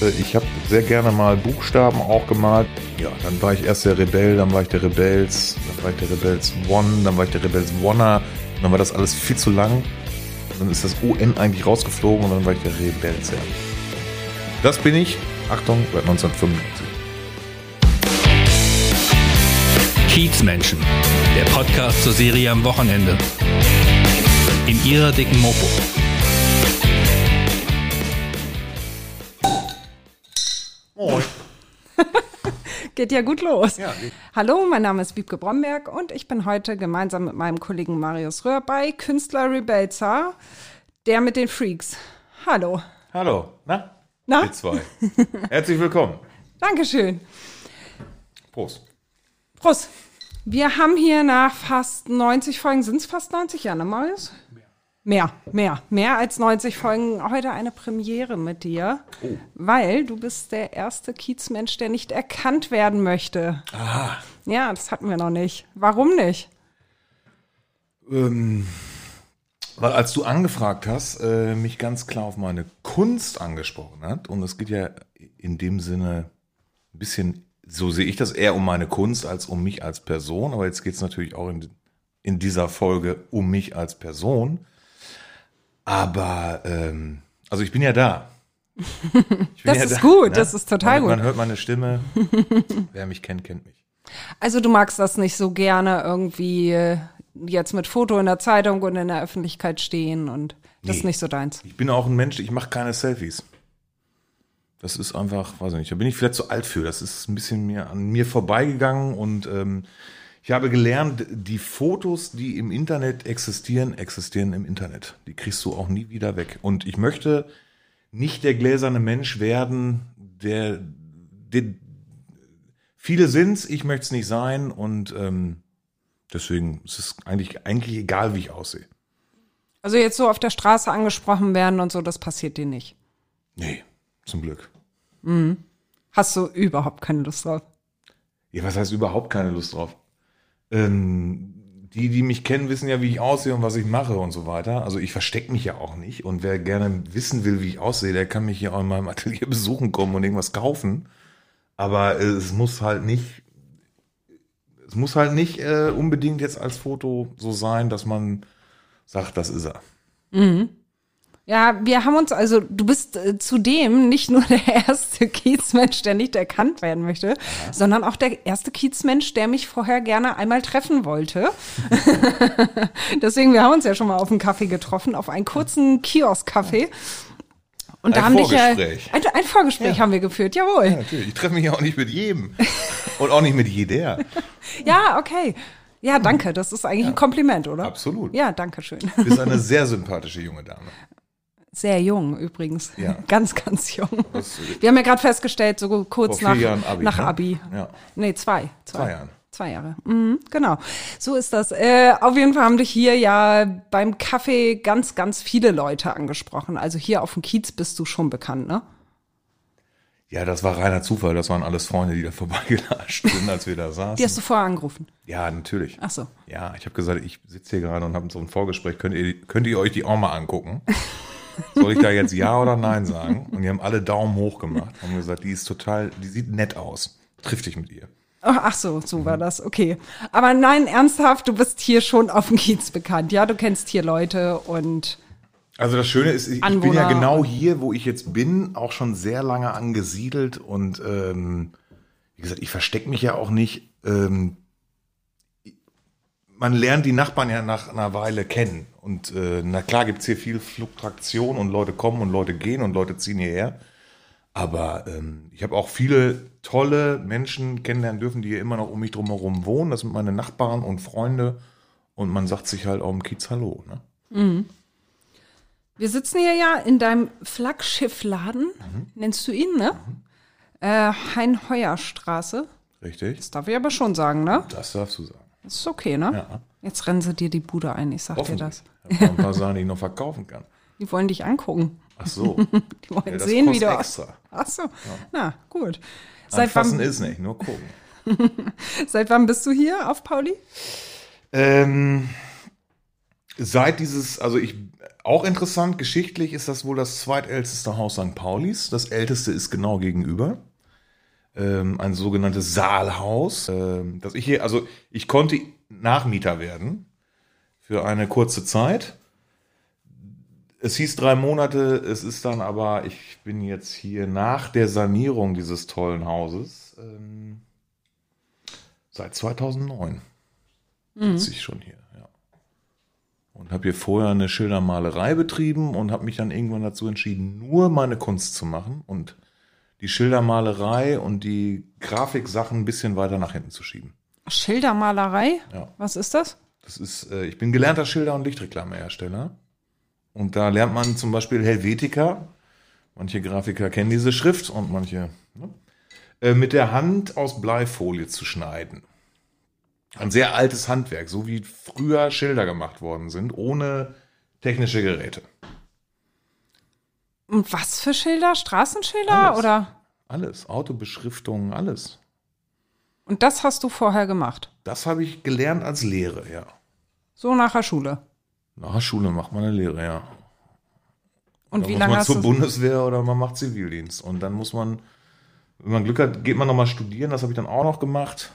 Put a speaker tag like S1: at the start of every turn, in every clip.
S1: Ich habe sehr gerne mal Buchstaben auch gemalt. Ja, dann war ich erst der Rebell, dann war ich der Rebels, dann war ich der Rebels One, dann war ich der Rebels. Und dann war das alles viel zu lang. Dann ist das ON eigentlich rausgeflogen und dann war ich der Rebels. Ja. Das bin ich. Achtung, seit 1995.
S2: Kiezmenschen, der Podcast zur Serie am Wochenende. In ihrer dicken Mopo.
S1: Moin.
S3: Geht ja gut los.
S1: Ja.
S3: Hallo, mein Name ist Wiebke Bromberg und ich bin heute gemeinsam mit meinem Kollegen Marius Röhr bei Künstler Rebelza, der mit den Freaks. Hallo.
S1: Hallo, na?
S3: Na?
S1: Ihr zwei. Herzlich willkommen.
S3: Dankeschön.
S1: Prost.
S3: Prost. Wir haben hier nach fast 90 Folgen, sind es fast 90 Jahre, ne, Marius? Mehr, mehr, mehr als 90 Folgen. Heute eine Premiere mit dir, weil du bist der erste Kiezmensch, der nicht erkannt werden möchte.
S1: Ah.
S3: Ja, das hatten wir noch nicht. Warum nicht?
S1: Ähm, weil als du angefragt hast, äh, mich ganz klar auf meine Kunst angesprochen hat, und es geht ja in dem Sinne ein bisschen, so sehe ich das, eher um meine Kunst als um mich als Person, aber jetzt geht es natürlich auch in, in dieser Folge um mich als Person. Aber, ähm, also ich bin ja da. Ich bin
S3: Das ist gut, das ist total
S1: man, Man
S3: gut.
S1: hört meine Stimme. Wer mich kennt, kennt mich.
S3: Also du magst das nicht so gerne irgendwie äh, jetzt mit Foto in der Zeitung und in der Öffentlichkeit stehen und das ist
S1: Nee.
S3: nicht so deins.
S1: Ich bin auch ein Mensch, ich mache keine Selfies. Das ist einfach, weiß ich nicht, da bin ich vielleicht zu alt für. Das ist ein bisschen mir an mir vorbeigegangen und ähm, ich habe gelernt, die Fotos, die im Internet existieren, existieren im Internet. Die kriegst du auch nie wieder weg. Und ich möchte nicht der gläserne Mensch werden, der, der viele sind's, ich möchte es nicht sein und ähm, deswegen ist es eigentlich, eigentlich egal, wie ich aussehe.
S3: Also jetzt so auf der Straße angesprochen werden und so, das passiert dir nicht.
S1: Nee, zum Glück.
S3: Hast du überhaupt keine Lust drauf?
S1: Ja, was heißt überhaupt keine Lust drauf? Ähm, die, die mich kennen, wissen ja, wie ich aussehe und was ich mache und so weiter. Also ich verstecke mich ja auch nicht. Und wer gerne wissen will, wie ich aussehe, der kann mich hier auch in meinem Atelier besuchen kommen und irgendwas kaufen. Aber äh, es muss halt nicht, es muss halt nicht äh, unbedingt jetzt als Foto so sein, dass man sagt, das ist er.
S3: Ja, wir haben uns, also du bist äh, zudem nicht nur der erste Kiezmensch, der nicht erkannt werden möchte, sondern auch der erste Kiezmensch, der mich vorher gerne einmal treffen wollte. Deswegen, wir haben uns ja schon mal auf einen Kaffee getroffen, auf einen kurzen Kiosk-Kaffee. Und da
S1: Ein
S3: haben dich ja
S1: Vorgespräch.
S3: ein, ein Vorgespräch
S1: Ja.
S3: haben wir geführt, jawohl.
S1: Ja, natürlich. Ich treffe mich ja auch nicht mit jedem. und auch nicht mit jeder.
S3: Ja, okay. Ja, danke. Das ist eigentlich ein Kompliment, oder?
S1: Absolut.
S3: Ja, danke schön.
S1: Du bist eine sehr sympathische junge Dame.
S3: Sehr jung übrigens.
S1: Ja.
S3: Ganz, ganz jung.
S1: Das,
S3: Wir haben ja gerade festgestellt, so kurz nach
S1: Abi,
S3: nach
S1: ne?
S3: Abi.
S1: Ja.
S3: Nee, zwei.
S1: Zwei Jahren.
S3: Zwei Jahre. Mhm, genau. So ist das. Äh, auf jeden Fall haben dich hier ja beim Kaffee ganz, ganz viele Leute angesprochen. Also hier auf dem Kiez bist du schon bekannt, ne?
S1: Ja, das war reiner Zufall. Das waren alles Freunde, die da vorbeigelatscht sind, als wir da saßen.
S3: Die hast du vorher angerufen.
S1: ja, natürlich.
S3: Ach so.
S1: Ja, ich habe gesagt, ich sitze hier gerade und habe so ein Vorgespräch. Könnt ihr, könnt ihr euch die auch mal angucken? Soll ich da jetzt Ja oder Nein sagen? Und die haben alle Daumen hoch gemacht. Haben gesagt, die ist total, die sieht nett aus. Triff dich mit ihr.
S3: Oh, ach so, so war das. Okay. Aber nein, ernsthaft, du bist hier schon auf dem Kiez bekannt. Ja, du kennst hier Leute und
S1: Also das Schöne ist, ich, ich bin ja genau hier, wo ich jetzt bin, auch schon sehr lange angesiedelt und ähm, wie gesagt, ich verstecke mich ja auch nicht. Ähm, man lernt die Nachbarn ja nach einer Weile kennen und äh, na klar gibt's hier viel Fluktuation und Leute kommen und Leute gehen und Leute ziehen hierher. Aber ähm, ich habe auch viele tolle Menschen kennenlernen dürfen, die hier immer noch um mich drumherum wohnen. Das sind meine Nachbarn und Freunde. Und man sagt sich halt auch im Kiez Hallo. Ne?
S3: Wir sitzen hier ja in deinem Flaggschiffladen,
S1: Mhm.
S3: nennst du ihn, ne? Äh, Hein-Heuer-Straße.
S1: Richtig?
S3: Das darf ich aber schon sagen, ne?
S1: Das darfst du sagen.
S3: Das ist okay, ne?
S1: Ja.
S3: Jetzt rennen sie dir die Bude ein, ich sag dir das.
S1: Ich ein paar Sachen, die ich noch verkaufen kann.
S3: Die wollen dich angucken.
S1: Ach so.
S3: Die wollen
S1: Ja,
S3: sehen, wie du
S1: extra.
S3: Ach so. Na, gut. Seit
S1: Anfassen
S3: wann,
S1: ist nicht, nur gucken.
S3: seit wann bist du hier auf Pauli?
S1: Ähm, seit dieses, also ich, auch interessant, geschichtlich ist das wohl das zweitälteste Haus St. Paulis. Das älteste ist genau gegenüber. Ähm, ein sogenanntes Saalhaus. Ähm, dass ich hier, also ich konnte Nachmieter werden für eine kurze Zeit. Es hieß drei Monate, es ist dann aber, ich bin jetzt hier nach der Sanierung dieses tollen Hauses ähm, seit 2009 sitze ich schon hier. Ja. Und habe hier vorher eine Schildermalerei betrieben und habe mich dann irgendwann dazu entschieden, nur meine Kunst zu machen und die Schildermalerei und die Grafiksachen ein bisschen weiter nach hinten zu schieben.
S3: Schildermalerei?
S1: Ja.
S3: Was ist das?
S1: Das ist, äh, ich bin gelernter Schilder- und Lichtreklamehersteller. Und da lernt man zum Beispiel Helvetica. Manche Grafiker kennen diese Schrift und manche ne? äh, mit der Hand aus Bleifolie zu schneiden. Ein sehr altes Handwerk, so wie früher Schilder gemacht worden sind, ohne technische Geräte.
S3: Und was für Schilder? Straßenschilder
S1: Alles.
S3: oder?
S1: Alles, Autobeschriftungen, alles.
S3: Und das hast du vorher gemacht?
S1: Das habe ich gelernt als Lehre, ja.
S3: So nach der Schule.
S1: Nach der Schule macht man eine Lehre, ja.
S3: Und
S1: Da
S3: wie
S1: muss
S3: lange
S1: man
S3: hast
S1: zur
S3: du?
S1: Bundeswehr oder man macht Zivildienst. Und dann muss man, wenn man Glück hat, geht man nochmal studieren. Das habe ich dann auch noch gemacht.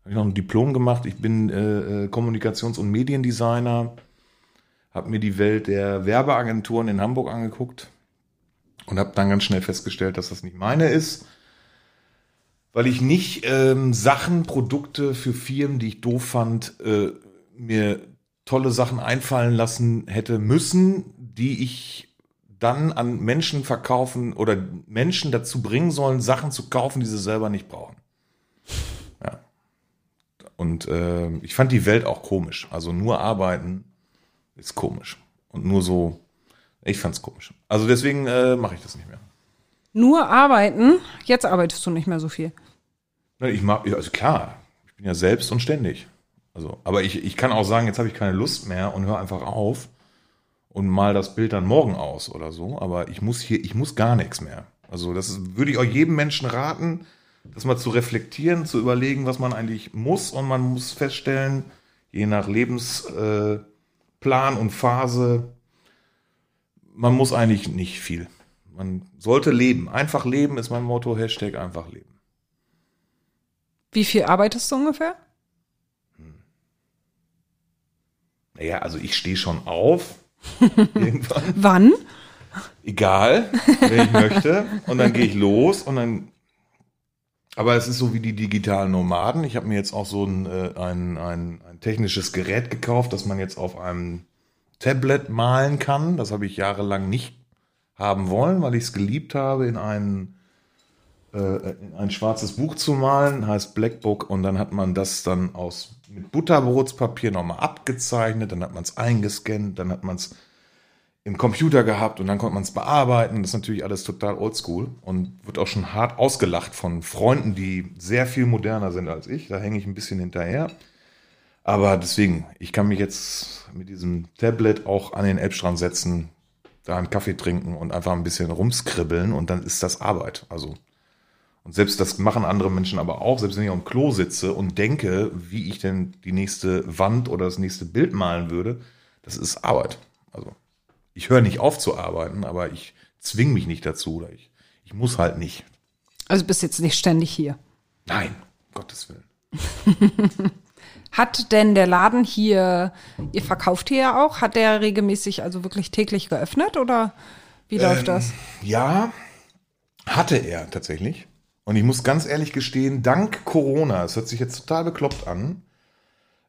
S1: Habe ich noch ein Diplom gemacht. Ich bin äh, äh, Kommunikations- und Mediendesigner. Habe mir die Welt der Werbeagenturen in Hamburg angeguckt und habe dann ganz schnell festgestellt, dass das nicht meine ist. Weil ich nicht ähm, Sachen, Produkte für Firmen, die ich doof fand, äh, mir tolle Sachen einfallen lassen hätte müssen, die ich dann an Menschen verkaufen oder Menschen dazu bringen sollen, Sachen zu kaufen, die sie selber nicht brauchen. Ja. Und äh, ich fand die Welt auch komisch. Also nur arbeiten ist komisch. Und nur so, ich fand's komisch. Also deswegen äh, mache ich das nicht mehr.
S3: Nur arbeiten. Jetzt arbeitest du nicht mehr so viel.
S1: Na, Ich mag, also klar, ich bin ja selbst und ständig. Also, aber ich, ich kann auch sagen, jetzt habe ich keine Lust mehr und höre einfach auf und mal das Bild dann morgen aus oder so. Aber ich muss hier, ich muss gar nichts mehr. Also, das ist, würde ich auch jedem Menschen raten, das mal zu reflektieren, zu überlegen, was man eigentlich muss. Und man muss feststellen, je nach Lebensplan äh, und Phase, man muss eigentlich nicht viel. Man sollte leben. Einfach leben ist mein Motto. Hashtag einfach leben.
S3: Wie viel arbeitest du ungefähr?
S1: Naja, also ich stehe schon auf. irgendwann.
S3: Wann?
S1: Egal, wenn ich möchte. Und dann gehe ich los und dann. Aber es ist so wie die digitalen Nomaden. Ich habe mir jetzt auch so ein, äh, ein, ein, ein technisches Gerät gekauft, das man jetzt auf einem Tablet malen kann. Das habe ich jahrelang nicht haben wollen, weil ich es geliebt habe, in ein, äh, in ein schwarzes Buch zu malen, heißt Blackbook. Und dann hat man das dann aus mit Butterbrotspapier nochmal abgezeichnet, dann hat man es eingescannt, dann hat man es im Computer gehabt und dann konnte man es bearbeiten. Das ist natürlich alles total oldschool und wird auch schon hart ausgelacht von Freunden, die sehr viel moderner sind als ich. Da hänge ich ein bisschen hinterher. Aber deswegen, ich kann mich jetzt mit diesem Tablet auch an den Elbstrand setzen, da einen Kaffee trinken und einfach ein bisschen rumskribbeln und dann ist das Arbeit. Also und selbst das machen andere Menschen aber auch, selbst wenn ich am Klo sitze und denke, wie ich denn die nächste Wand oder das nächste Bild malen würde, das ist Arbeit. Also ich höre nicht auf zu arbeiten, aber ich zwinge mich nicht dazu oder ich, ich muss halt nicht.
S3: Also bist jetzt nicht ständig hier.
S1: Nein, um Gottes Willen.
S3: Hat denn der Laden hier, ihr verkauft hier ja auch, hat der regelmäßig, also wirklich täglich geöffnet oder wie läuft
S1: Ähm,
S3: das?
S1: Ja, hatte er tatsächlich. Und ich muss ganz ehrlich gestehen, dank Corona, es hört sich jetzt total bekloppt an,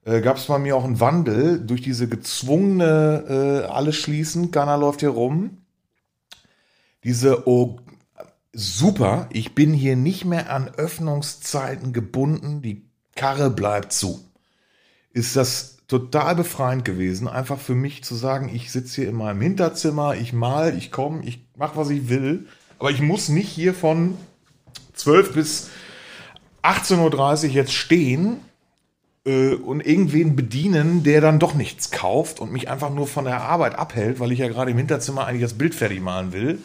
S1: äh, gab es bei mir auch einen Wandel durch diese gezwungene äh, alles schließen, keiner läuft hier rum. Diese, oh, super, ich bin hier nicht mehr an Öffnungszeiten gebunden, die Karre bleibt zu. Ist das total befreiend gewesen, einfach für mich zu sagen, ich sitze hier in meinem Hinterzimmer, ich mal, ich komme, ich mache, was ich will, aber ich muss nicht hier von 12 bis 18.30 Uhr jetzt stehen äh, und irgendwen bedienen, der dann doch nichts kauft und mich einfach nur von der Arbeit abhält, weil ich ja gerade im Hinterzimmer eigentlich das Bild fertig malen will.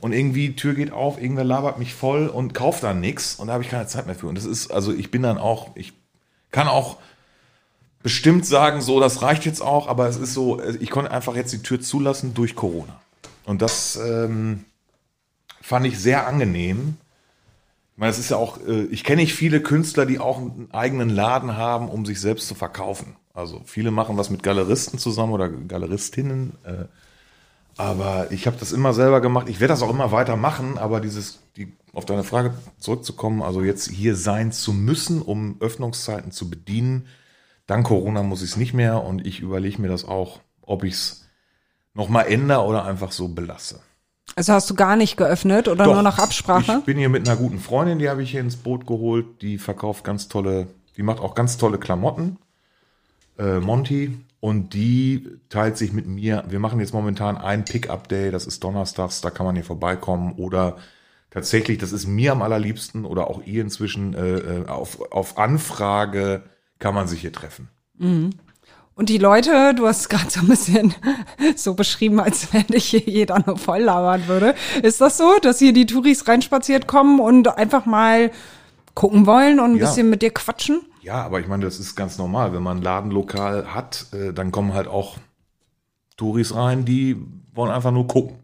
S1: Und irgendwie Tür geht auf, irgendwer labert mich voll und kauft dann nichts und da habe ich keine Zeit mehr für. Und das ist, also ich bin dann auch, ich kann auch bestimmt sagen, so, das reicht jetzt auch, aber es ist so, ich konnte einfach jetzt die Tür zulassen durch Corona. Und das ähm, fand ich sehr angenehm. Ich meine, es ist ja auch, äh, ich kenne nicht viele Künstler, die auch einen eigenen Laden haben, um sich selbst zu verkaufen. Also viele machen was mit Galeristen zusammen oder Galeristinnen. Äh, aber ich habe das immer selber gemacht. Ich werde das auch immer weiter machen, aber dieses, die, auf deine Frage zurückzukommen, also jetzt hier sein zu müssen, um Öffnungszeiten zu bedienen, dank Corona muss ich es nicht mehr und ich überlege mir das auch, ob ich es nochmal ändere oder einfach so belasse.
S3: Also hast du gar nicht geöffnet oder
S1: Doch,
S3: nur nach Absprache?
S1: Ich bin hier mit einer guten Freundin, die habe ich hier ins Boot geholt. Die verkauft ganz tolle, die macht auch ganz tolle Klamotten. Äh, Monty. Und die teilt sich mit mir. Wir machen jetzt momentan ein Pick-up-Day, das ist donnerstags, da kann man hier vorbeikommen. Oder tatsächlich, das ist mir am allerliebsten oder auch ihr inzwischen, äh, äh auf, auf Anfrage kann man sich hier treffen.
S3: Und die Leute, du hast es gerade so ein bisschen so beschrieben, als wenn dich hier jeder nur voll labern würde. Ist das so, dass hier die Touris reinspaziert kommen und einfach mal gucken wollen und ein
S1: Ja.
S3: bisschen mit dir quatschen?
S1: Ja, aber ich meine, das ist ganz normal. Wenn man ein Ladenlokal hat, äh, dann kommen halt auch Touris rein, die wollen einfach nur gucken.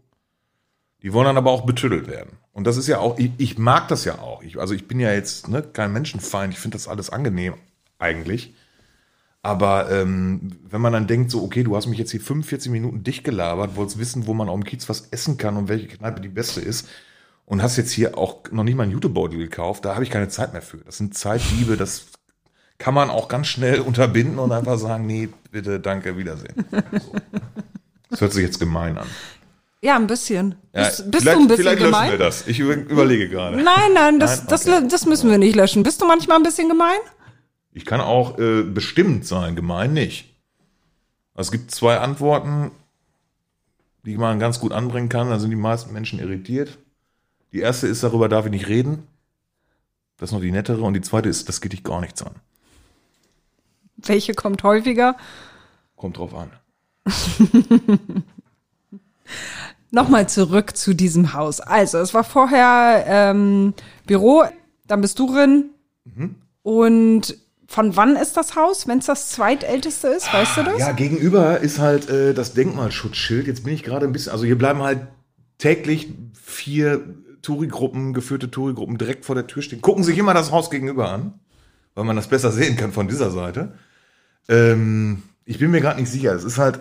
S1: Die wollen dann aber auch betüdelt werden. Und das ist ja auch, ich, ich mag das ja auch. Ich, also ich bin ja jetzt ne, kein Menschenfeind, ich finde das alles angenehm eigentlich. Aber ähm, wenn man dann denkt, so, okay, du hast mich jetzt hier 45 Minuten dicht gelabert, wolltest wissen, wo man auf dem Kiez was essen kann und welche Kneipe die beste ist und hast jetzt hier auch noch nicht mal einen Jutebeutel gekauft, da habe ich keine Zeit mehr für. Das sind Zeitdiebe, das kann man auch ganz schnell unterbinden und einfach sagen, nee, bitte, danke, Wiedersehen. So. Das hört sich jetzt gemein an.
S3: Ja, ein bisschen.
S1: Ja,
S3: bist bist
S1: vielleicht,
S3: du ein bisschen
S1: vielleicht
S3: gemein?
S1: löschen wir das. Ich über- überlege gerade.
S3: Nein, nein, das,
S1: Nein?
S3: das,
S1: Okay.
S3: das müssen wir nicht löschen. Bist du manchmal ein bisschen gemein?
S1: Ich kann auch äh, bestimmt sein, gemein nicht. Es gibt zwei Antworten, die man ganz gut anbringen kann. Da sind die meisten Menschen irritiert. Die erste ist, darüber darf ich nicht reden. Das ist noch die nettere. Und die zweite ist, das geht dich gar nichts an.
S3: Welche kommt häufiger?
S1: Kommt drauf an.
S3: Nochmal zurück zu diesem Haus. Also, es war vorher ähm, Büro, dann bist du drin.
S1: Mhm.
S3: Und von wann ist das Haus, wenn es das zweitälteste ist? Weißt du das?
S1: Ja, gegenüber ist halt äh, das Denkmalschutzschild. Jetzt bin ich gerade ein bisschen, also hier bleiben halt täglich vier Touri-Gruppen, geführte Touri-Gruppen direkt vor der Tür stehen. Gucken sich immer das Haus gegenüber an, weil man das besser sehen kann von dieser Seite. Ähm, ich bin mir gerade nicht sicher. Es ist halt,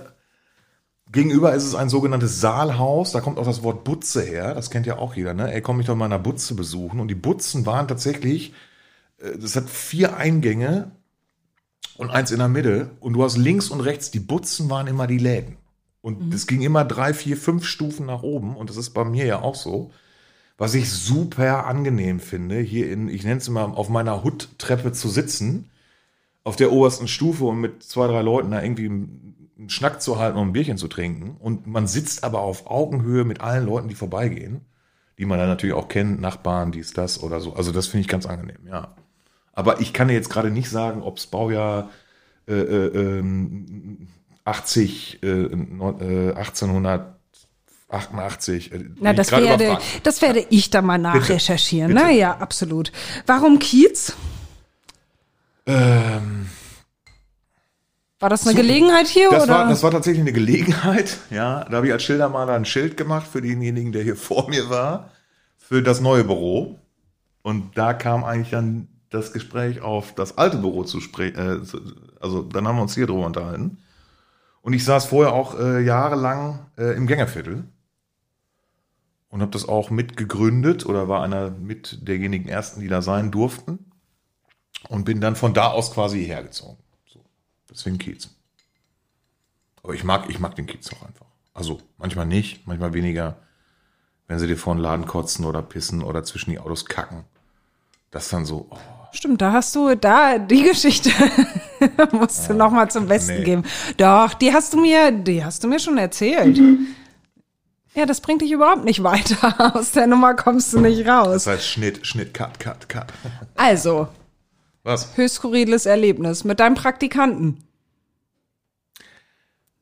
S1: gegenüber ist es ein sogenanntes Saalhaus. Da kommt auch das Wort Butze her. Das kennt ja auch jeder, ne? Ey, komm mich doch mal in einer Butze besuchen. Und die Butzen waren tatsächlich, das hat vier Eingänge und eins in der Mitte. Und du hast links und rechts, die Butzen waren immer die Läden. Und es ging immer drei, vier, fünf Stufen nach oben. Und das ist bei mir ja auch so. Was ich super angenehm finde, hier in, ich nenne es immer, auf meiner Hut-Treppe zu sitzen, auf der obersten Stufe und mit zwei, drei Leuten da irgendwie einen Schnack zu halten und ein Bierchen zu trinken. Und man sitzt aber auf Augenhöhe mit allen Leuten, die vorbeigehen, die man dann natürlich auch kennt, Nachbarn, dies, das oder so. Also das finde ich ganz angenehm, ja. Aber ich kann jetzt gerade nicht sagen, ob es Baujahr äh, äh, ähm, 80, äh, neun- äh, 1888. Äh, bin
S3: Na, das werde, das werde ich dann mal nachrecherchieren.
S1: Bitte.
S3: Ne? Ja, absolut. Warum Kiez?
S1: Ähm,
S3: War das eine Gelegenheit hier?
S1: das,
S3: oder?
S1: war, das war tatsächlich eine Gelegenheit. Ja, da habe ich als Schildermaler ein Schild gemacht für denjenigen, der hier vor mir war, für das neue Büro. Und da kam eigentlich dann das Gespräch auf das alte Büro zu sprechen. Äh, also dann haben wir uns hier drüber unterhalten. Und ich saß vorher auch äh, jahrelang äh, im Gängerviertel und habe das auch mitgegründet oder war einer mit derjenigen ersten, die da sein durften. Und bin dann von da aus quasi hierher gezogen. So. Deswegen Kiez. Aber ich mag, ich mag den Kiez auch einfach. Also manchmal nicht, manchmal weniger, wenn sie dir vor den Laden kotzen oder pissen oder zwischen die Autos kacken. Das dann so, oh,
S3: Stimmt, da hast du, da, die Geschichte musst du noch mal zum Besten
S1: nee.
S3: geben. Doch, die hast du mir, die hast du mir schon erzählt. Ja, das bringt dich überhaupt nicht weiter. Aus der Nummer kommst du nicht raus.
S1: das heißt Schnitt, Schnitt, Cut, Cut, Cut.
S3: Also,
S1: Was?
S3: höchst skurriles Erlebnis mit deinem Praktikanten.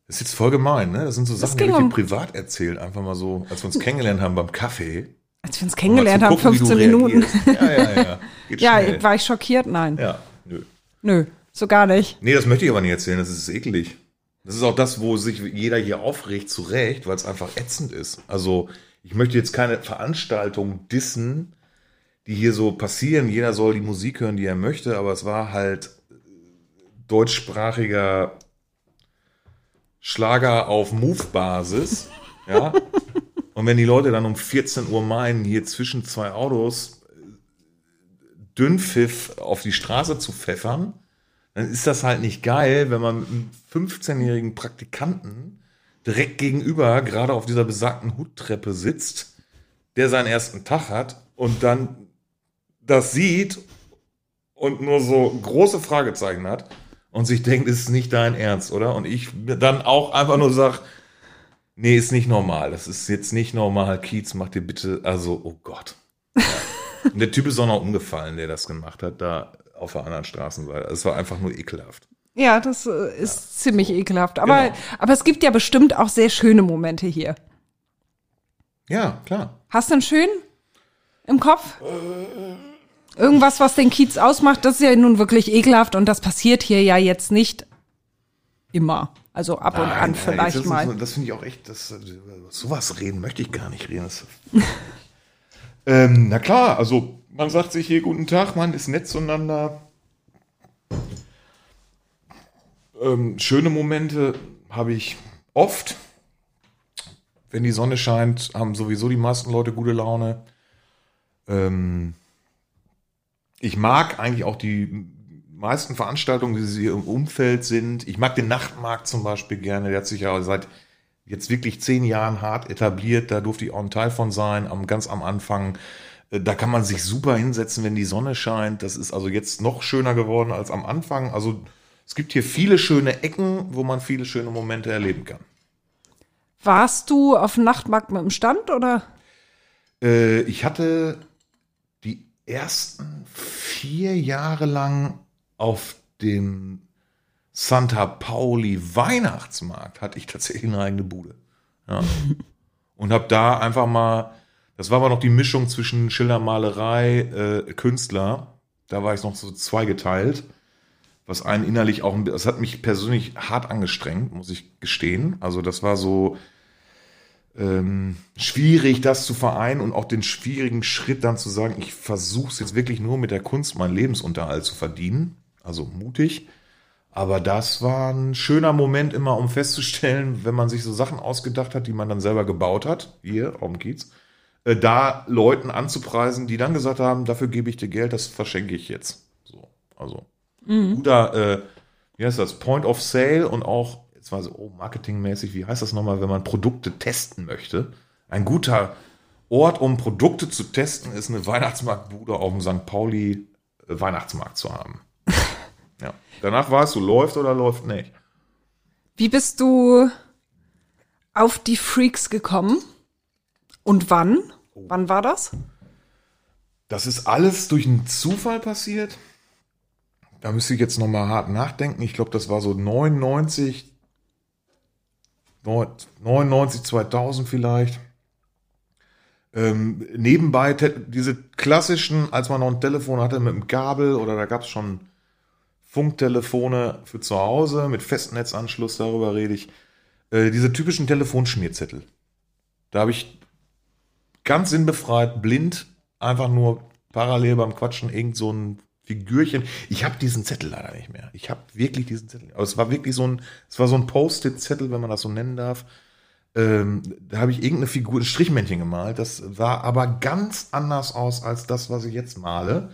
S1: Das ist jetzt voll gemein, ne? Das sind so Sachen, die ich
S3: um-
S1: dir privat erzählt. Einfach mal so, als wir uns kennengelernt haben beim Kaffee.
S3: Als wir uns kennengelernt haben,
S1: gucken, wie du
S3: 15 Minuten.
S1: Ja, ja, ja. Geht
S3: Ja,
S1: schnell.
S3: war ich schockiert? Nein.
S1: Ja, nö.
S3: Nö. So gar nicht.
S1: Nee, das möchte ich aber nicht erzählen, das ist eklig. Das ist auch das, wo sich jeder hier aufregt, zu Recht, weil es einfach ätzend ist. Also, ich möchte jetzt keine Veranstaltung dissen, die hier so passieren. Jeder soll die Musik hören, die er möchte, aber es war halt deutschsprachiger Schlager auf Move-Basis. Ja. Und wenn die Leute dann um 14 Uhr meinen, hier zwischen zwei Autos Dünnpfiff auf die Straße zu pfeffern, dann ist das halt nicht geil, wenn man mit einem 15-jährigen Praktikanten direkt gegenüber gerade auf dieser besagten Huttreppe sitzt, der seinen ersten Tag hat und dann das sieht und nur so große Fragezeichen hat und sich denkt, es ist nicht dein Ernst, oder? Und ich dann auch einfach nur sag, nee, ist nicht normal. Das ist jetzt nicht normal. Kiez, mach dir bitte, also, oh Gott. Ja. Und der Typ ist auch noch umgefallen, der das gemacht hat, da auf der anderen Straßenseite. Es war einfach nur ekelhaft.
S3: Ja, das äh, ist ja, ziemlich so. ekelhaft. Aber,
S1: Genau.
S3: aber es gibt ja bestimmt auch sehr schöne Momente hier.
S1: Ja, klar.
S3: Hast du einen schönen im Kopf? Irgendwas, was den Kiez ausmacht, das ist ja nun wirklich ekelhaft und das passiert hier ja jetzt nicht immer. Also ab und
S1: Nein,
S3: an
S1: nein,
S3: vielleicht
S1: das,
S3: mal.
S1: Das finde ich auch echt, das, äh, sowas reden möchte ich gar nicht reden. Ähm, na klar, also man sagt sich hier guten Tag, man ist nett zueinander. Ähm, schöne Momente habe ich oft. Wenn die Sonne scheint, haben sowieso die meisten Leute gute Laune. Ähm, ich mag eigentlich auch die meisten Veranstaltungen, die hier im Umfeld sind. Ich mag den Nachtmarkt zum Beispiel gerne. Der hat sich ja seit jetzt wirklich zehn Jahren hart etabliert. Da durfte ich auch ein Teil von sein, am, ganz am Anfang. Äh, Da kann man sich super hinsetzen, wenn die Sonne scheint. Das ist also jetzt noch schöner geworden als am Anfang. Also es gibt hier viele schöne Ecken, wo man viele schöne Momente erleben kann.
S3: Warst du auf dem Nachtmarkt mit dem Stand oder?
S1: Äh, ich hatte die ersten vier Jahre lang auf dem Santa Pauli Weihnachtsmarkt hatte ich tatsächlich eine eigene Bude. Ja. Und habe da einfach mal, das war aber noch die Mischung zwischen Schildermalerei, äh, Künstler. Da war ich noch so zweigeteilt, was einen innerlich auch, das hat mich persönlich hart angestrengt, muss ich gestehen. Also das war so, ähm, schwierig, das zu vereinen und auch den schwierigen Schritt dann zu sagen, ich versuche es jetzt wirklich nur mit der Kunst meinen Lebensunterhalt zu verdienen. Also mutig. Aber das war ein schöner Moment immer, um festzustellen, wenn man sich so Sachen ausgedacht hat, die man dann selber gebaut hat, hier auf dem Kiez, äh, da Leuten anzupreisen, die dann gesagt haben, dafür gebe ich dir Geld, das verschenke ich jetzt. So, also guter, äh, wie heißt das, Point of Sale und auch, jetzt war so, oh, marketingmäßig, wie heißt das nochmal, wenn man Produkte testen möchte? Ein guter Ort, um Produkte zu testen, ist eine Weihnachtsmarktbude auf dem St. Pauli äh, Weihnachtsmarkt zu haben. Danach weißt du, läuft oder läuft nicht.
S3: Wie bist du auf die Freaks gekommen? Und wann? Wann war das?
S1: Das ist alles durch einen Zufall passiert. Da müsste ich jetzt nochmal hart nachdenken. Ich glaube, das war so 99, 99, 2000 vielleicht. Ähm, nebenbei diese klassischen, als man noch ein Telefon hatte mit einem Kabel oder da gab es schon Funktelefone für zu Hause mit Festnetzanschluss, darüber rede ich. Äh, diese typischen Telefonschmierzettel. Da habe ich ganz sinnbefreit, blind, einfach nur parallel beim Quatschen irgend so ein Figürchen. Ich habe diesen Zettel leider nicht mehr. Ich habe wirklich diesen Zettel. Aber es war wirklich so ein, es war so ein Post-it-Zettel, wenn man das so nennen darf. Ähm, da habe ich irgendeine Figur, ein Strichmännchen gemalt. Das sah aber ganz anders aus als das, was ich jetzt male.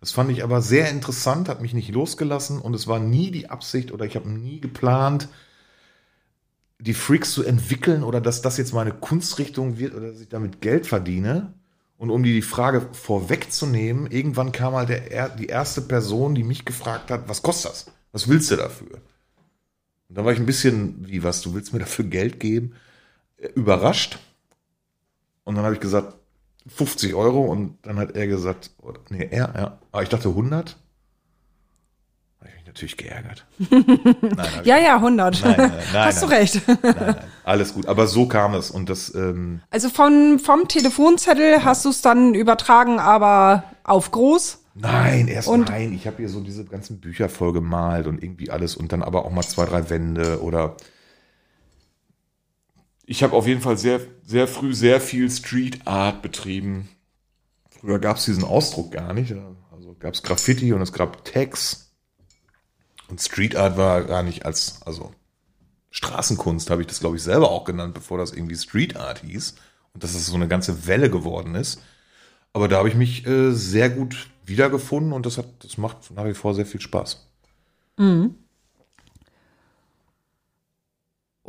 S1: Das fand ich aber sehr interessant, hat mich nicht losgelassen und es war nie die Absicht oder ich habe nie geplant, die Freaks zu entwickeln oder dass das jetzt meine Kunstrichtung wird oder dass ich damit Geld verdiene. Und um dir die Frage vorwegzunehmen, irgendwann kam halt der, er- die erste Person, die mich gefragt hat, was kostet das? Was willst du dafür? Und da war ich ein bisschen, wie was, du willst mir dafür Geld geben? Äh, Überrascht. Und dann habe ich gesagt, 50 Euro und dann hat er gesagt, nee, er, ja, aber ich dachte 100. Da habe ich mich natürlich geärgert. Nein,
S3: Ja, ja, 100.
S1: Nein, nein, nein,
S3: Hast du recht.
S1: Alles gut. Aber so kam es und das, ähm,
S3: Also von, vom Telefonzettel hast du es dann übertragen, aber auf groß.
S1: Nein, erst
S3: Und-
S1: nein. Ich habe hier so diese ganzen Bücher voll gemalt und irgendwie alles und dann aber auch mal zwei, drei Wände oder. Ich habe auf jeden Fall sehr, sehr früh sehr viel Street Art betrieben. Früher gab es diesen Ausdruck gar nicht. Also gab es Graffiti und es gab Tags. Und Street Art war gar nicht als, also Straßenkunst habe ich das, glaube ich, selber auch genannt, bevor das irgendwie Street Art hieß. Und dass es so eine ganze Welle geworden ist. Aber da habe ich mich äh, sehr gut wiedergefunden und das hat, das macht nach wie vor sehr viel Spaß.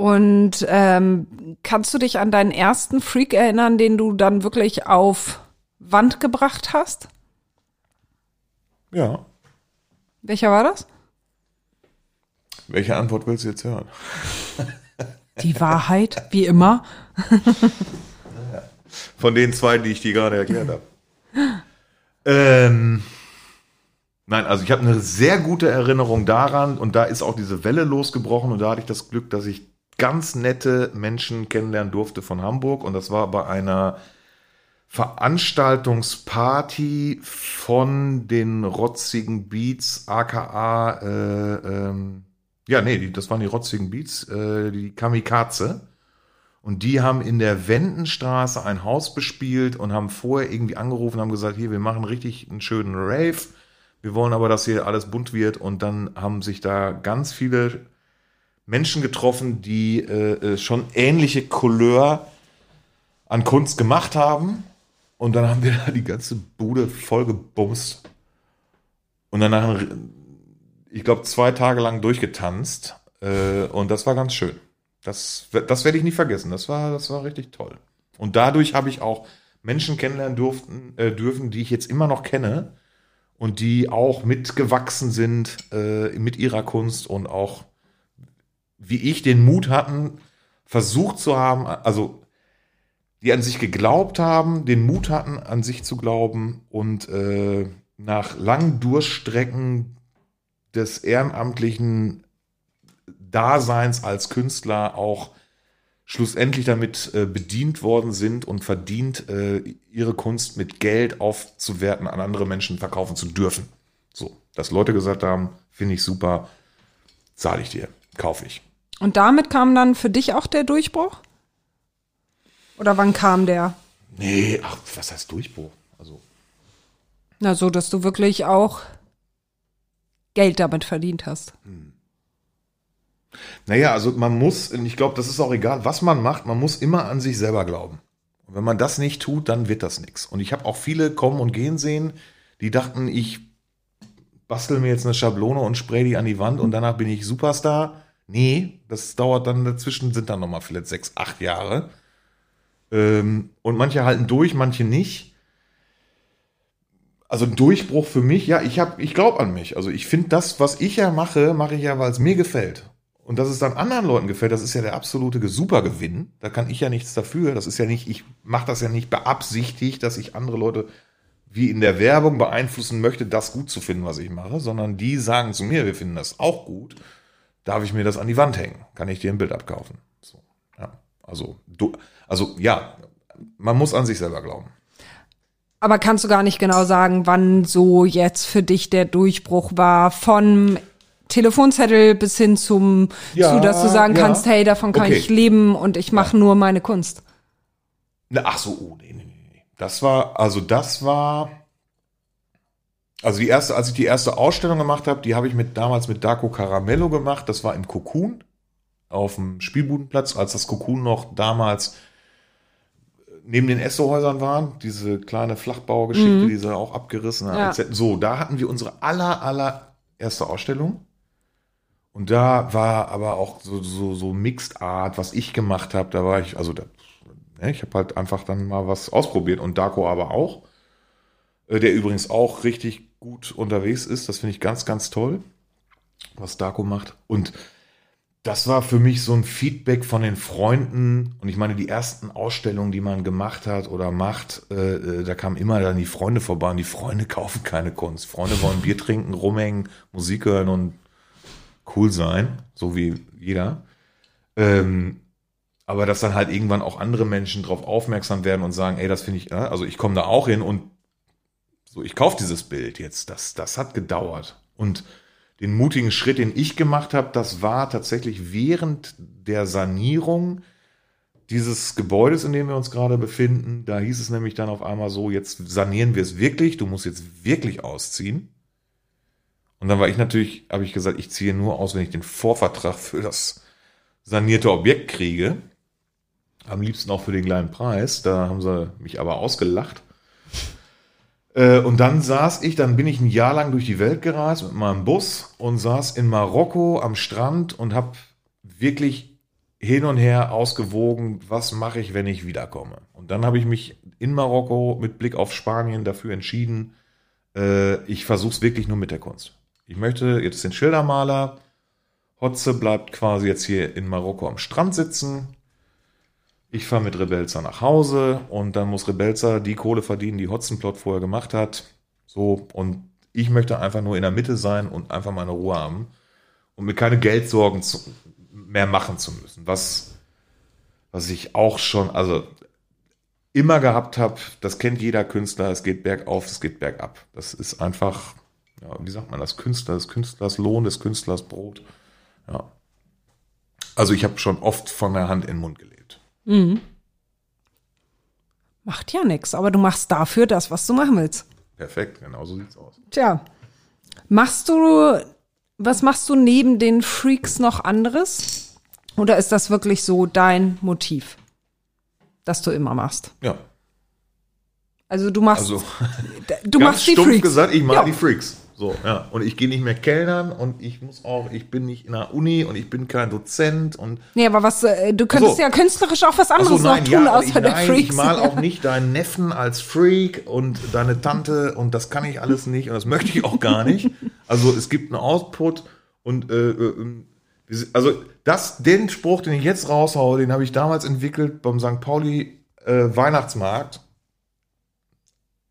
S3: Und ähm, kannst du dich an deinen ersten Freak erinnern, den du dann wirklich auf Wand gebracht hast?
S1: Ja.
S3: Welcher war das?
S1: Welche Antwort willst du jetzt hören?
S3: Die Wahrheit, wie immer.
S1: Von den zwei, die ich dir gerade erklärt habe. ähm, nein, also ich habe eine sehr gute Erinnerung daran und da ist auch diese Welle losgebrochen und da hatte ich das Glück, dass ich ganz nette Menschen kennenlernen durfte von Hamburg und das war bei einer Veranstaltungsparty von den rotzigen Beats, aka, äh, ähm, ja, nee, das waren die rotzigen Beats, äh, die Kamikaze. Und die haben in der Wendenstraße ein Haus bespielt und haben vorher irgendwie angerufen, haben gesagt, hier, wir machen richtig einen schönen Rave. Wir wollen aber, dass hier alles bunt wird. Und dann haben sich da ganz viele Menschen getroffen, die äh, äh, schon ähnliche Couleur an Kunst gemacht haben. Und dann haben wir da die ganze Bude voll gebumst. Und danach, ich glaube, zwei Tage lang durchgetanzt. Äh, und das war ganz schön. Das, das werde ich nie vergessen. Das war, das war richtig toll. Und dadurch habe ich auch Menschen kennenlernen durften, äh, dürfen, die ich jetzt immer noch kenne und die auch mitgewachsen sind äh, mit ihrer Kunst und auch, wie ich, den Mut hatten, versucht zu haben, also die an sich geglaubt haben, den Mut hatten, an sich zu glauben und äh, nach langen Durststrecken des ehrenamtlichen Daseins als Künstler auch schlussendlich damit äh, bedient worden sind und verdient, äh, ihre Kunst mit Geld aufzuwerten, an andere Menschen verkaufen zu dürfen. So, dass Leute gesagt haben, finde ich super, zahle ich dir, kaufe ich.
S3: Und damit kam dann für dich auch der Durchbruch? Oder wann kam der?
S1: Nee, ach, was heißt Durchbruch? Also,
S3: Na, so, dass du wirklich auch Geld damit verdient hast.
S1: Naja, also man muss, und ich glaube, das ist auch egal, was man macht, man muss immer an sich selber glauben. Und wenn man das nicht tut, dann wird das nichts. Und ich habe auch viele kommen und gehen sehen, die dachten, ich bastel mir jetzt eine Schablone und spray die an die Wand und danach bin ich Superstar. Nee, das dauert dann dazwischen, sind dann nochmal vielleicht sechs, acht Jahre. Ähm, und manche halten durch, manche nicht. Also ein Durchbruch für mich, ja, ich ich glaube an mich. Also ich finde das, was ich ja mache, mache ich ja, weil es mir gefällt. Und dass es dann anderen Leuten gefällt, das ist ja der absolute Supergewinn. Da kann ich ja nichts dafür. Das ist ja nicht, ich mache das ja nicht beabsichtigt, dass ich andere Leute wie in der Werbung beeinflussen möchte, das gut zu finden, was ich mache, sondern die sagen zu mir, wir finden das auch gut. Darf ich mir das an die Wand hängen? Kann ich dir ein Bild abkaufen? So, ja. Also, du, also ja, man muss an sich selber glauben.
S3: Aber kannst du gar nicht genau sagen, wann so jetzt für dich der Durchbruch war von Telefonzettel bis hin zum,
S1: Ja,
S3: zu, dass du sagen
S1: ja.
S3: kannst, hey, davon kann
S1: Okay.
S3: ich leben und ich mache nur meine Kunst.
S1: Na, ach so, oh, nee, nee, nee. Das war, also das war, also die erste, als ich die erste Ausstellung gemacht habe, die habe ich mit damals mit Darko Caramello gemacht. Das war im Cocoon auf dem Spielbudenplatz, als das Cocoon noch damals neben den Essohäusern waren, diese kleine Flachbaugeschichte, die sie auch abgerissen haben.
S3: Ja.
S1: So, da hatten wir unsere aller, aller erste Ausstellung. Und da war aber auch so, so, so Mixed Art, was ich gemacht habe. Da war ich, also da, ne, ich habe halt einfach dann mal was ausprobiert und Darko aber auch. Äh, Der übrigens auch richtig gut unterwegs ist. Das finde ich ganz, ganz toll, was Darko macht. Und das war für mich so ein Feedback von den Freunden. Und ich meine, die ersten Ausstellungen, die man gemacht hat oder macht, äh, äh, da kamen immer dann die Freunde vorbei und die Freunde kaufen keine Kunst. Freunde wollen Bier trinken, rumhängen, Musik hören und cool sein, so wie jeder. Ähm, aber dass dann halt irgendwann auch andere Menschen drauf aufmerksam werden und sagen, ey, das finde ich, äh, also ich komme da auch hin und So, ich kaufe dieses Bild jetzt. Das, das hat gedauert. Und den mutigen Schritt, den ich gemacht habe, das war tatsächlich während der Sanierung dieses Gebäudes, in dem wir uns gerade befinden. Da hieß es nämlich dann auf einmal so, jetzt sanieren wir es wirklich, du musst jetzt wirklich ausziehen. Und dann war ich natürlich, habe ich gesagt, ich ziehe nur aus, wenn ich den Vorvertrag für das sanierte Objekt kriege. Am liebsten auch für den kleinen Preis. Da haben sie mich aber ausgelacht. Äh, und dann saß ich, dann bin ich ein Jahr lang durch die Welt gereist mit meinem Bus und saß in Marokko am Strand und habe wirklich hin und her ausgewogen, was mache ich, wenn ich wiederkomme. Und dann habe ich mich in Marokko mit Blick auf Spanien dafür entschieden, äh, ich versuche es wirklich nur mit der Kunst. Ich möchte jetzt den Schildermaler, Hotze bleibt quasi jetzt hier in Marokko am Strand sitzen, ich fahre mit Rebelzer nach Hause und dann muss Rebelzer die Kohle verdienen, die Hotzenplot vorher gemacht hat. So, und ich möchte einfach nur in der Mitte sein und einfach meine Ruhe haben und mir keine Geldsorgen zu, mehr machen zu müssen. Was, was ich auch schon, also immer gehabt habe, das kennt jeder Künstler, es geht bergauf, es geht bergab. Das ist einfach, ja, wie sagt man das, Künstler, des Künstlers Lohn, des Künstlers Brot. Ja. Also ich habe schon oft von der Hand in den Mund gelebt.
S3: Mhm. Macht ja nichts, aber du machst dafür das, was du machen willst.
S1: Perfekt, genau so sieht's aus.
S3: Tja, machst du, was machst du neben den Freaks noch anderes? Oder ist das wirklich so dein Motiv, das du immer machst?
S1: Ja.
S3: Also du machst,
S1: Also
S3: du
S1: ganz
S3: machst die
S1: stumpf
S3: Freaks.
S1: gesagt, ich mag
S3: Ja.
S1: die Freaks. So, ja. Und ich gehe nicht mehr kellnern und ich muss auch, ich bin nicht in der Uni und ich bin kein Dozent und
S3: Nee, aber was, äh, du könntest
S1: so.
S3: ja künstlerisch auch was anderes
S1: so, nein,
S3: noch tun,
S1: ja,
S3: außer
S1: ich,
S3: der
S1: nein,
S3: Freaks.
S1: ich mal auch nicht deinen Neffen als Freak und deine Tante und das kann ich alles nicht und das möchte ich auch gar nicht. Also es gibt einen Output und äh, äh, sind- also das, den Spruch, den ich jetzt raushaue, den habe ich damals entwickelt beim St. Pauli äh, Weihnachtsmarkt.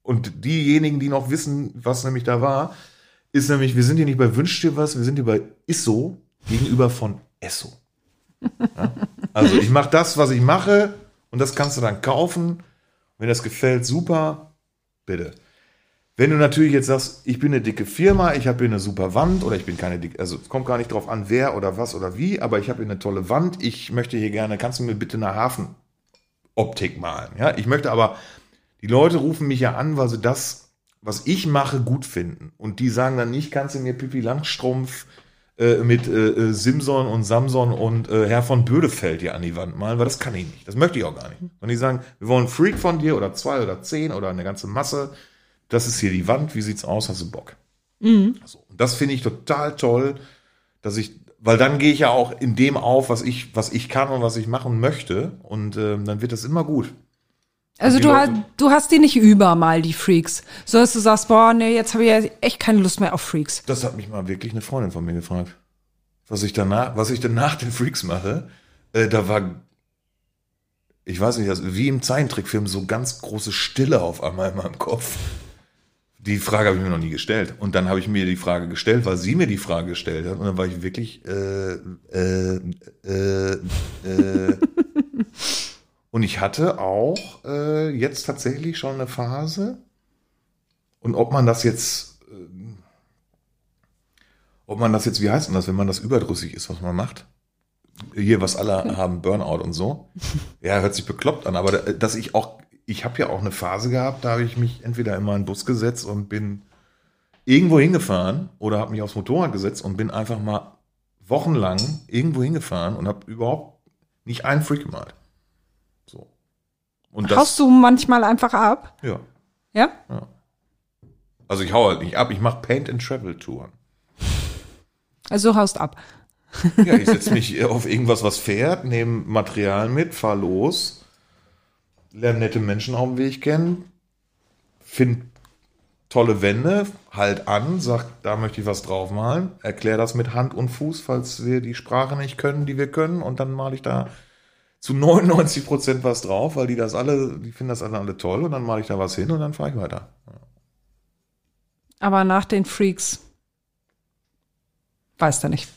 S1: Und diejenigen, die noch wissen, was nämlich da war, ist nämlich, wir sind hier nicht bei Wünsch dir was, wir sind hier bei Isso gegenüber von Esso. Ja? Also ich mache das, was ich mache und das kannst du dann kaufen. Wenn das gefällt, super, bitte. Wenn du natürlich jetzt sagst, ich bin eine dicke Firma, ich habe hier eine super Wand oder ich bin keine dicke, also es kommt gar nicht drauf an, wer oder was oder wie, aber ich habe hier eine tolle Wand, ich möchte hier gerne, kannst du mir bitte eine Hafenoptik malen? Ja, ich möchte aber, die Leute rufen mich ja an, weil sie das, was ich mache, gut finden. Und die sagen dann nicht, kannst du mir Pippi Langstrumpf äh, mit äh, äh, Simson und Samson und äh, Herr von Bödefeld hier an die Wand malen, weil das kann ich nicht. Das möchte ich auch gar nicht. Und die sagen, wir wollen einen Freak von dir oder zwei oder zehn oder eine ganze Masse. Das ist hier die Wand, wie sieht's aus? Hast du Bock? So, und das finde ich total toll, dass ich, weil dann gehe ich ja auch in dem auf, was ich, was ich kann und was ich machen möchte. Und ähm, dann wird das immer gut.
S3: Also du, hast, du hast die nicht über mal, die Freaks. So dass du sagst, boah, nee, jetzt habe ich ja echt keine Lust mehr auf Freaks.
S1: Das hat mich mal wirklich eine Freundin von mir gefragt. Was ich danach, was ich dann nach den Freaks mache, äh, da war, ich weiß nicht, also wie im Zeichentrickfilm, so ganz große Stille auf einmal in meinem Kopf. Die Frage habe ich mir noch nie gestellt. Und dann habe ich mir die Frage gestellt, weil sie mir die Frage gestellt hat. Und dann war ich wirklich, äh, äh, äh, äh. Und ich hatte auch äh, jetzt tatsächlich schon eine Phase. Und ob man das jetzt ob man das jetzt, wie heißt denn das, wenn man das überdrüssig ist, was man macht? Hier, was alle haben, Burnout und so. Ja, hört sich bekloppt an, aber da- dass ich auch, ich habe ja auch eine Phase gehabt, da habe ich mich entweder in meinen Bus gesetzt und bin irgendwo hingefahren oder habe mich aufs Motorrad gesetzt und bin einfach mal wochenlang irgendwo hingefahren und habe überhaupt nicht einen Freak gemalt. So. Und das,
S3: Haust du manchmal einfach ab?
S1: ja.
S3: Ja?
S1: Also ich hau halt nicht ab, ich mache Paint-and-Travel-Touren.
S3: Also du haust ab.
S1: Ja, ich setze mich auf irgendwas, was fährt, nehme Material mit, fahr los, lerne nette Menschen auf dem Weg kennen, find tolle Wände, halt an, sag, da möchte ich was draufmalen, erklär das mit Hand und Fuß, falls wir die Sprache nicht können, die wir können, und dann male ich da zu 99 Prozent was drauf, weil die das alle, die finden das alle, alle toll, und dann male ich da was hin und dann fahre ich weiter.
S3: Aber nach den Freaks weiß er nicht.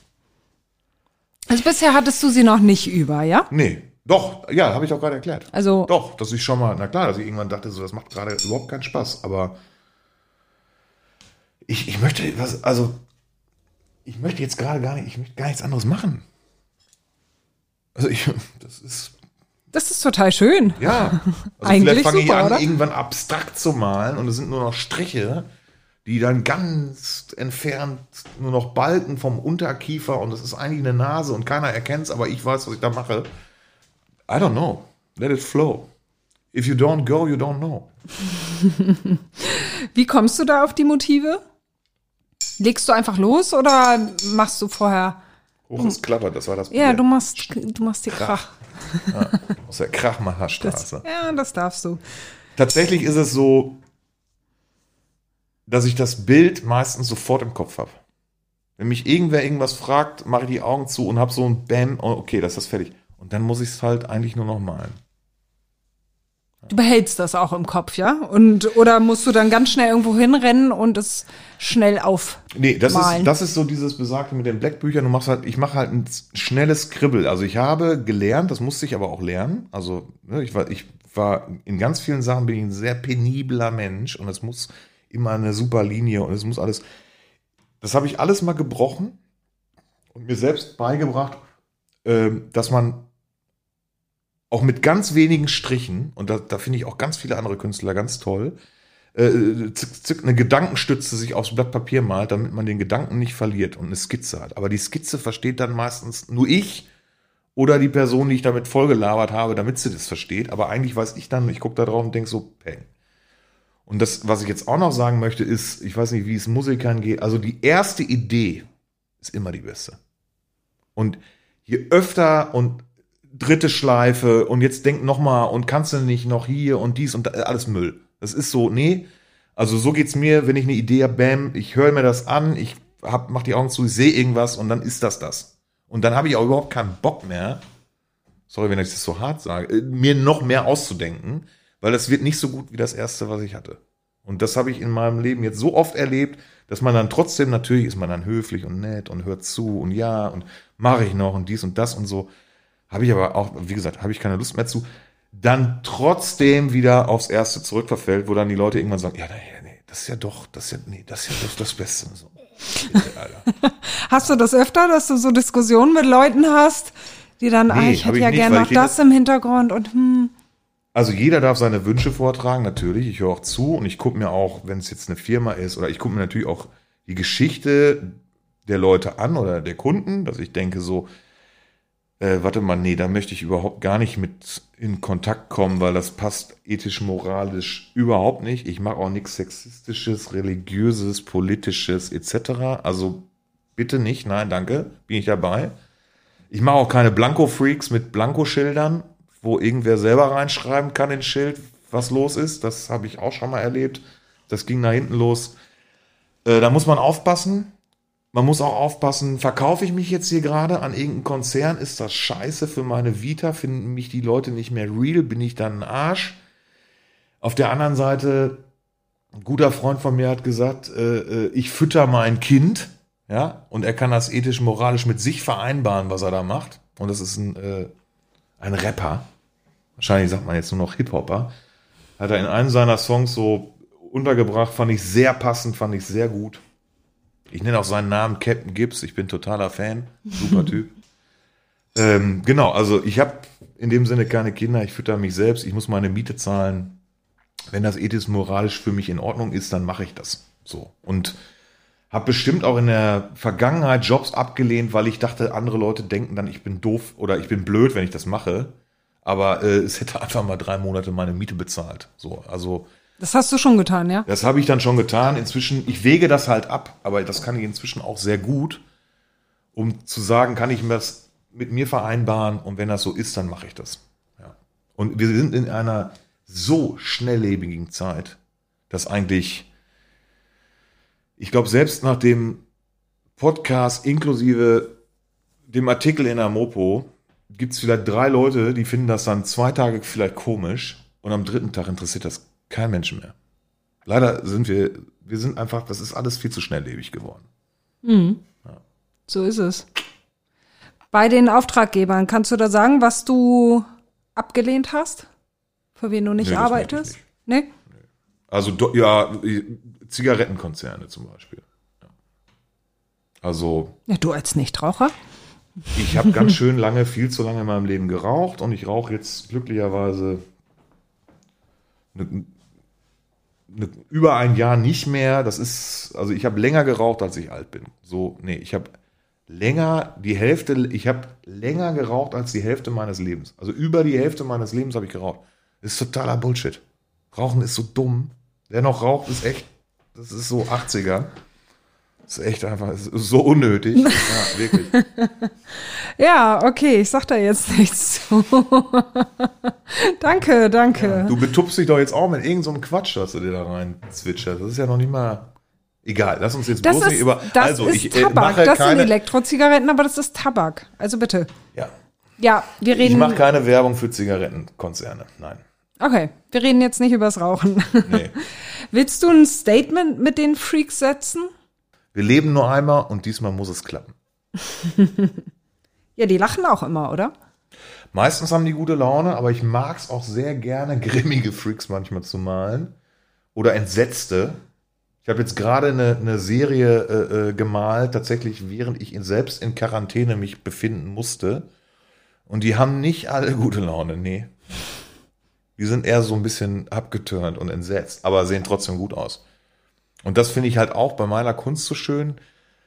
S3: Also bisher hattest du sie noch nicht über, ja?
S1: Nee, doch, ja, habe ich auch gerade erklärt.
S3: Also
S1: Doch, dass ich schon mal, na klar, dass ich irgendwann dachte, so, das macht gerade überhaupt keinen Spaß, aber Ich, ich möchte was, also ich möchte jetzt gerade gar nicht, ich möchte gar nichts anderes machen. Also ich, das ist,
S3: Das ist total schön.
S1: ja. Also
S3: Eigentlich
S1: vielleicht fange ich an,
S3: oder?
S1: irgendwann abstrakt zu malen und es sind nur noch Striche, die dann ganz entfernt nur noch Balken vom Unterkiefer und das ist eigentlich eine Nase und keiner erkennt es, aber ich weiß, was ich da mache. I don't know. Let it flow. If you don't go, you don't know.
S3: Wie kommst du da auf die Motive? Legst du einfach los oder machst du vorher?
S1: Hoch ist klappert, das war das
S3: Ja,
S1: Bier.
S3: du machst, du machst die Krach.
S1: aus der Krachmacherstraße.
S3: Ja, das darfst du.
S1: Tatsächlich ist es so, dass ich das Bild meistens sofort im Kopf habe. Wenn mich irgendwer irgendwas fragt, mache ich die Augen zu und habe so ein Bam, oh, okay, das ist fertig. Und dann muss ich es halt eigentlich nur noch malen.
S3: Du behältst das auch im Kopf, ja? Und oder musst du dann ganz schnell irgendwo hinrennen und es schnell auf?
S1: Nee, das ist, das ist so dieses Besagte mit den Blackbüchern. Du machst halt, ich mache halt ein schnelles Kribbel. Also ich habe gelernt, das musste ich aber auch lernen. Also ne, ich war, ich war in ganz vielen Sachen bin ich ein sehr penibler Mensch und es muss immer eine super Linie und es muss alles. Das habe ich alles mal gebrochen und mir selbst beigebracht, ähm, dass man auch mit ganz wenigen Strichen, und da, da finde ich auch ganz viele andere Künstler ganz toll, äh, zick, zick, eine Gedankenstütze sich aufs Blatt Papier malt, damit man den Gedanken nicht verliert und eine Skizze hat. Aber die Skizze versteht dann meistens nur ich oder die Person, die ich damit vollgelabert habe, damit sie das versteht. Aber eigentlich weiß ich dann, ich gucke da drauf und denke so, peng. Und das, was ich jetzt auch noch sagen möchte, ist, ich weiß nicht, wie es Musikern geht, also die erste Idee ist immer die beste. Und je öfter und dritte Schleife und jetzt denk noch mal und kannst du nicht noch hier und dies und da, alles Müll. Das ist so, nee. Also so geht's mir, wenn ich eine Idee habe, bam, ich höre mir das an, ich hab, mach die Augen zu, ich sehe irgendwas und dann ist das das. Und dann habe ich auch überhaupt keinen Bock mehr, sorry, wenn ich das so hart sage, äh, mir noch mehr auszudenken, weil das wird nicht so gut wie das erste, was ich hatte. Und das habe ich in meinem Leben jetzt so oft erlebt, dass man dann trotzdem, natürlich ist man dann höflich und nett und hört zu und ja und mache ich noch und dies und das und so. Habe ich aber auch, wie gesagt, habe ich keine Lust mehr zu. Dann trotzdem wieder aufs Erste zurückverfällt, wo dann die Leute irgendwann sagen, ja, nee, nee, das ist ja doch, das ist ja, nee, das ist ja doch das Beste. So.
S3: Hast du das öfter, dass du so Diskussionen mit Leuten hast, die dann, ah, ich hätte
S1: ich
S3: ja
S1: nicht,
S3: gerne noch das im Hintergrund und hm.
S1: Also jeder darf seine Wünsche vortragen, natürlich. Ich höre auch zu und ich gucke mir auch, wenn es jetzt eine Firma ist, oder ich gucke mir natürlich auch die Geschichte der Leute an oder der Kunden, dass ich denke so, äh, warte mal, nee, da möchte ich überhaupt gar nicht mit in Kontakt kommen, weil das passt ethisch, moralisch überhaupt nicht. Ich mache auch nichts sexistisches, religiöses, politisches etc. Also bitte nicht, nein, danke, bin ich dabei. Ich mache auch keine Blanko-Freaks mit Blankoschildern, wo irgendwer selber reinschreiben kann ins Schild, was los ist. Das habe ich auch schon mal erlebt. Das ging nach hinten los. Äh, da muss man aufpassen. Man muss auch aufpassen, verkaufe ich mich jetzt hier gerade an irgendeinen Konzern? Ist das scheiße für meine Vita? Finden mich die Leute nicht mehr real? Bin ich dann ein Arsch? Auf der anderen Seite, ein guter Freund von mir hat gesagt, äh, äh, ich fütter mein Kind, ja, und er kann das ethisch, moralisch mit sich vereinbaren, was er da macht. Und das ist ein, äh, ein Rapper. Wahrscheinlich sagt man jetzt nur noch Hip-Hopper. Hat er in einem seiner Songs so untergebracht, fand ich sehr passend, fand ich sehr gut. Ich nenne auch seinen Namen Captain Gibbs, ich bin totaler Fan, super Typ. ähm, genau, also ich habe in dem Sinne keine Kinder, ich fütter mich selbst, ich muss meine Miete zahlen. Wenn das ethisch, moralisch für mich in Ordnung ist, dann mache ich das so. Und habe bestimmt auch in der Vergangenheit Jobs abgelehnt, weil ich dachte, andere Leute denken dann, ich bin doof oder ich bin blöd, wenn ich das mache. Aber äh, es hätte einfach mal drei Monate meine Miete bezahlt. So, also
S3: Das hast du schon getan, ja?
S1: das habe ich dann schon getan. Inzwischen, ich wege das halt ab, aber das kann ich inzwischen auch sehr gut, um zu sagen, kann ich mir das mit mir vereinbaren und wenn das so ist, dann mache ich das. Ja. Und wir sind in einer so schnelllebigen Zeit, dass eigentlich, ich glaube, selbst nach dem Podcast inklusive dem Artikel in der Mopo gibt es vielleicht drei Leute, die finden das dann zwei Tage vielleicht komisch und am dritten Tag interessiert das kein Mensch mehr. Leider sind wir, wir sind einfach, das ist alles viel zu schnelllebig geworden.
S3: So ist es. Bei den Auftraggebern, kannst du da sagen, was du abgelehnt hast? Für wen du nicht
S1: Nee,
S3: arbeitest? Nee?
S1: Also ja, Zigarettenkonzerne zum Beispiel. Ja. Also
S3: Ja, du als Nichtraucher?
S1: ich habe ganz schön lange, viel zu lange in meinem Leben geraucht und ich rauche jetzt glücklicherweise ne, ne, über ein Jahr nicht mehr. Das ist, also ich habe länger geraucht, als ich alt bin. So, nee, ich habe länger, die Hälfte, ich habe länger geraucht als die Hälfte meines Lebens. Also über die Hälfte meines Lebens habe ich geraucht. Das ist totaler Bullshit. Rauchen ist so dumm. Wer noch raucht, ist echt, das ist so 80er. Das ist echt einfach, ist so unnötig. Ja, wirklich.
S3: Ja, okay, ich sag da jetzt nichts zu. danke, danke.
S1: Du betupst dich doch jetzt auch mit irgendeinem so Quatsch, was du dir da rein zwitscherst. Das ist ja noch nicht mal. Egal, lass uns jetzt
S3: das
S1: bloß
S3: ist,
S1: nicht über.
S3: das
S1: also,
S3: ist
S1: ich äh,
S3: Tabak.
S1: mache
S3: das sind
S1: keine.
S3: Elektrozigaretten, aber das ist Tabak. Also bitte.
S1: ja,
S3: Ja, wir
S1: ich
S3: reden.
S1: mache keine Werbung für Zigarettenkonzerne. Nein.
S3: Okay, wir reden jetzt nicht übers Rauchen.
S1: Nee.
S3: Willst du ein Statement mit den Freaks setzen?
S1: Wir leben nur einmal und diesmal muss es klappen.
S3: Ja, die lachen auch immer, oder?
S1: Meistens haben die gute Laune, aber ich mag es auch sehr gerne, grimmige Freaks manchmal zu malen. Oder entsetzte. Ich habe jetzt gerade eine, eine Serie äh, äh, gemalt, tatsächlich während ich in, selbst in Quarantäne mich befinden musste. Und die haben nicht alle gute Laune, nee. Die sind eher so ein bisschen abgeturnt und entsetzt, aber sehen trotzdem gut aus. Und das finde ich halt auch bei meiner Kunst so schön.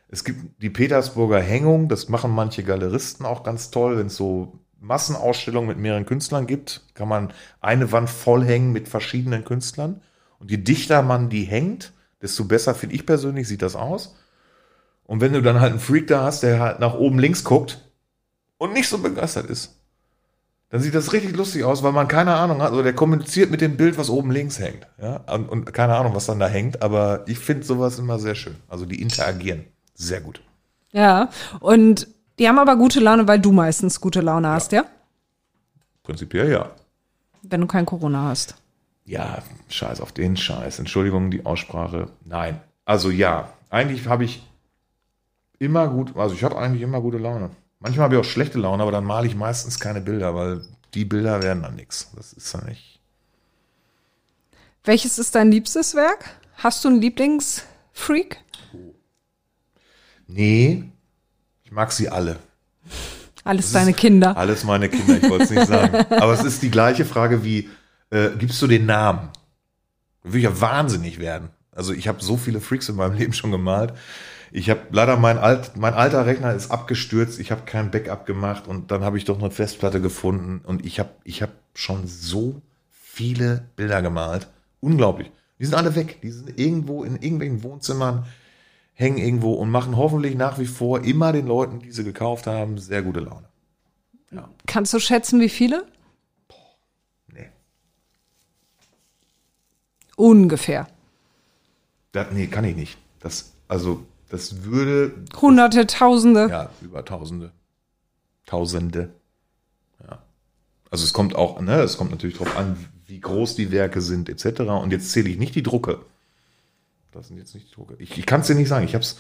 S1: Es gibt die Petersburger Hängung, das machen manche Galeristen auch ganz toll, wenn es so Massenausstellungen mit mehreren Künstlern gibt, kann man eine Wand voll hängen mit verschiedenen Künstlern. Und je dichter man die hängt, desto besser, finde ich persönlich, sieht das aus. Und wenn du dann halt einen Freak da hast, der halt nach oben links guckt und nicht so begeistert ist, dann sieht das richtig lustig aus, weil man keine Ahnung hat. Also der kommuniziert mit dem Bild, was oben links hängt. Ja? Und, und keine Ahnung, was dann da hängt. Aber ich finde sowas immer sehr schön. Also die interagieren. Sehr gut.
S3: Ja. Und die haben aber gute Laune, weil du meistens gute Laune hast, ja?
S1: Prinzipiell ja.
S3: Wenn du kein Corona hast.
S1: Ja, scheiß auf den Scheiß. Entschuldigung, die Aussprache. Nein. Also ja, eigentlich habe ich immer gut, also ich habe eigentlich immer gute Laune. Manchmal habe ich auch schlechte Laune, aber dann male ich meistens keine Bilder, weil die Bilder werden dann nichts. Das ist dann nicht.
S3: Welches ist dein liebstes Werk? Hast du einen Lieblingsfreak?
S1: Nee, ich mag sie alle.
S3: Alles deine Kinder.
S1: Alles meine Kinder, ich wollte es nicht sagen. Aber es ist die gleiche Frage wie, äh, gibst du den Namen? Würde ich ja wahnsinnig werden. Also ich habe so viele Freaks in meinem Leben schon gemalt. Ich habe leider mein, alt, mein alter Rechner ist abgestürzt. Ich habe kein Backup gemacht und dann habe ich doch eine Festplatte gefunden und ich habe ich hab schon so viele Bilder gemalt. Unglaublich. Die sind alle weg. Die sind irgendwo in irgendwelchen Wohnzimmern, hängen irgendwo und machen hoffentlich nach wie vor immer den Leuten, die sie gekauft haben, sehr gute Laune.
S3: Kannst du schätzen, wie viele?
S1: Nee.
S3: Ungefähr.
S1: Das, nee, kann ich nicht. Das, also, das würde,
S3: Hunderte, Tausende.
S1: ja, über Tausende. Tausende. Ja. Also es kommt auch, ne, es kommt natürlich drauf an, wie groß die Werke sind, etc. Und jetzt zähle ich nicht die Drucke. Das sind jetzt nicht die Drucke. Ich, ich kann es dir nicht sagen. Ich habe es.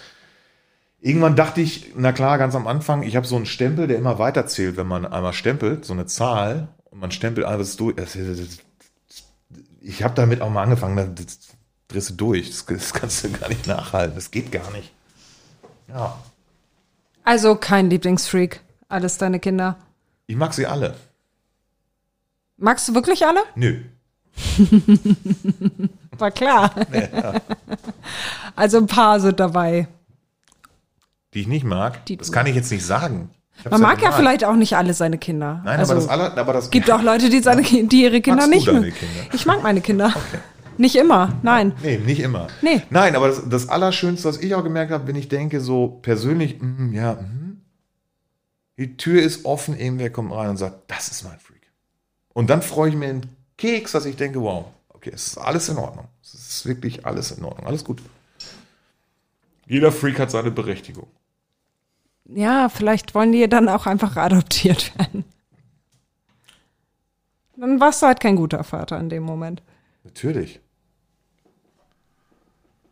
S1: Irgendwann dachte ich, na klar, ganz am Anfang, ich habe so einen Stempel, der immer weiterzählt, wenn man einmal stempelt, so eine Zahl, und man stempelt alles durch. Das- das- Ich habe damit auch mal angefangen, das drehst du durch. Das, das kannst du gar nicht nachhalten. Das geht gar nicht. Ja.
S3: Also kein Lieblingsfreak. Alles deine Kinder.
S1: Ich mag sie alle.
S3: Magst du wirklich alle?
S1: Nö.
S3: War klar. Also ein paar sind dabei.
S1: Die ich nicht mag.
S3: Die
S1: das kann ich jetzt nicht sagen.
S3: Man mag ja vielleicht auch nicht alle seine Kinder.
S1: Nein,
S3: also,
S1: aber das aller, aber das
S3: gibt auch Leute, die, seine, die ihre Kinder nicht mögen. Ich mag meine Kinder. Nicht immer, nein.
S1: Nee, nicht immer.
S3: Nee.
S1: Nein, aber das, das Allerschönste, was ich auch gemerkt habe, wenn ich denke, so persönlich, mm, ja, mm, die Tür ist offen, irgendwer kommt rein und sagt, das ist mein Freak. Und dann freue ich mir einen Keks, dass ich denke, wow, okay, es ist alles in Ordnung. Es ist wirklich alles in Ordnung, alles gut. Jeder Freak hat seine Berechtigung.
S3: Ja, vielleicht wollen die dann auch einfach adoptiert werden. Dann warst du halt kein guter Vater in dem Moment.
S1: Natürlich.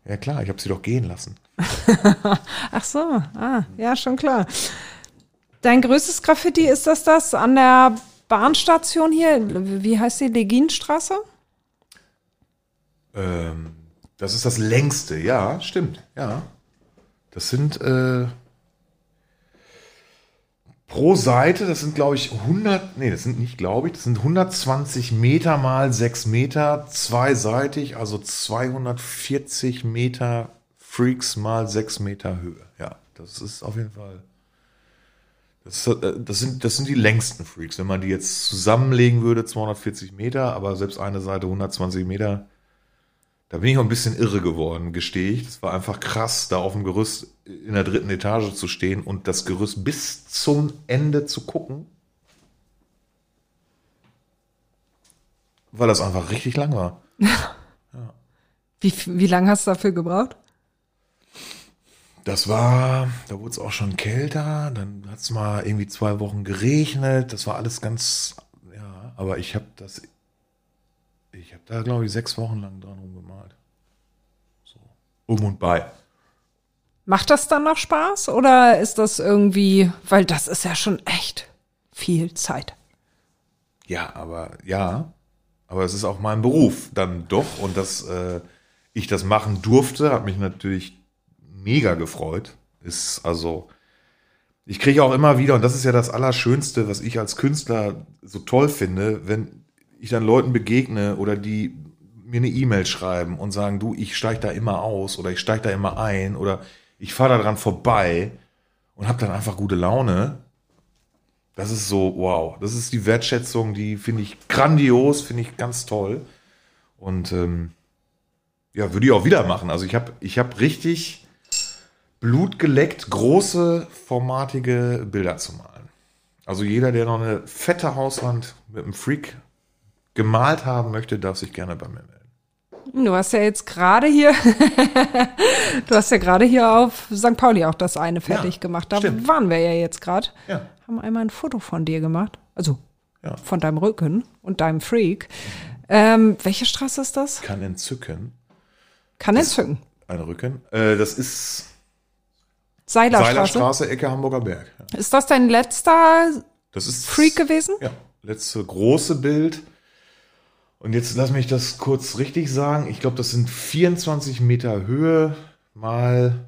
S1: Ja klar, ich habe sie doch gehen lassen.
S3: Ach so, ah, ja, schon klar. Dein größtes Graffiti ist das das an der Bahnstation hier? Wie heißt die? Leginstraße?
S1: Ähm, das ist das längste, ja, stimmt, ja. Das sind äh, pro Seite, das sind glaube ich 100, nee, das sind nicht glaube ich, das sind 120 Meter mal 6 Meter, zweiseitig, also 240 Meter Freaks mal 6 Meter Höhe. Ja, das ist auf jeden Fall. Das, äh, das, sind, das sind die längsten Freaks. Wenn man die jetzt zusammenlegen würde, 240 Meter, aber selbst eine Seite 120 Meter, da bin ich auch ein bisschen irre geworden, gestehe ich. Das war einfach krass, da auf dem Gerüst in der dritten Etage zu stehen und das Gerüst bis zum Ende zu gucken. Weil das einfach richtig lang war.
S3: Wie, wie lange hast du dafür gebraucht?
S1: Das war, da wurde es auch schon kälter, dann hat es mal irgendwie zwei Wochen geregnet, das war alles ganz, ja, aber ich habe das, ich habe da glaube ich sechs Wochen lang dran rumgemalt. So, um und bei.
S3: Macht das dann noch Spaß oder ist das irgendwie, weil das ist ja schon echt viel Zeit.
S1: Ja, aber ja, aber es ist auch mein Beruf dann doch und dass äh, ich das machen durfte, hat mich natürlich mega gefreut. Ist also, ich kriege auch immer wieder, und das ist ja das Allerschönste, was ich als Künstler so toll finde, wenn ich dann Leuten begegne oder die mir eine E-Mail schreiben und sagen, du, ich steige da immer aus oder ich steige da immer ein oder ich fahre da dran vorbei und habe dann einfach gute Laune. Das ist so, wow, das ist die Wertschätzung, die finde ich grandios, finde ich ganz toll. Und ähm, ja, würde ich auch wieder machen. Also ich habe ich hab richtig Blut geleckt, große, formatige Bilder zu malen. Also jeder, der noch eine fette Hauswand mit einem Freak gemalt haben möchte, darf sich gerne bei mir melden.
S3: Du hast ja jetzt gerade hier, du hast ja gerade hier auf St. Pauli auch das eine fertig
S1: Ja,
S3: gemacht. Da
S1: stimmt.
S3: waren wir ja jetzt gerade.
S1: Ja.
S3: Haben einmal ein Foto von dir gemacht. Also
S1: Ja.
S3: von deinem Rücken und deinem Freak. Ähm, welche Straße ist das?
S1: Kann entzücken.
S3: Kann entzücken.
S1: Ein Rücken. Äh, das ist
S3: Seilerstraße.
S1: Seilerstraße, Ecke Hamburger Berg.
S3: Ist das dein letzter
S1: Das ist
S3: Freak gewesen?
S1: Ja, letzte große Bild. Und jetzt lass mich das kurz richtig sagen. Ich glaube, das sind 24 Meter Höhe mal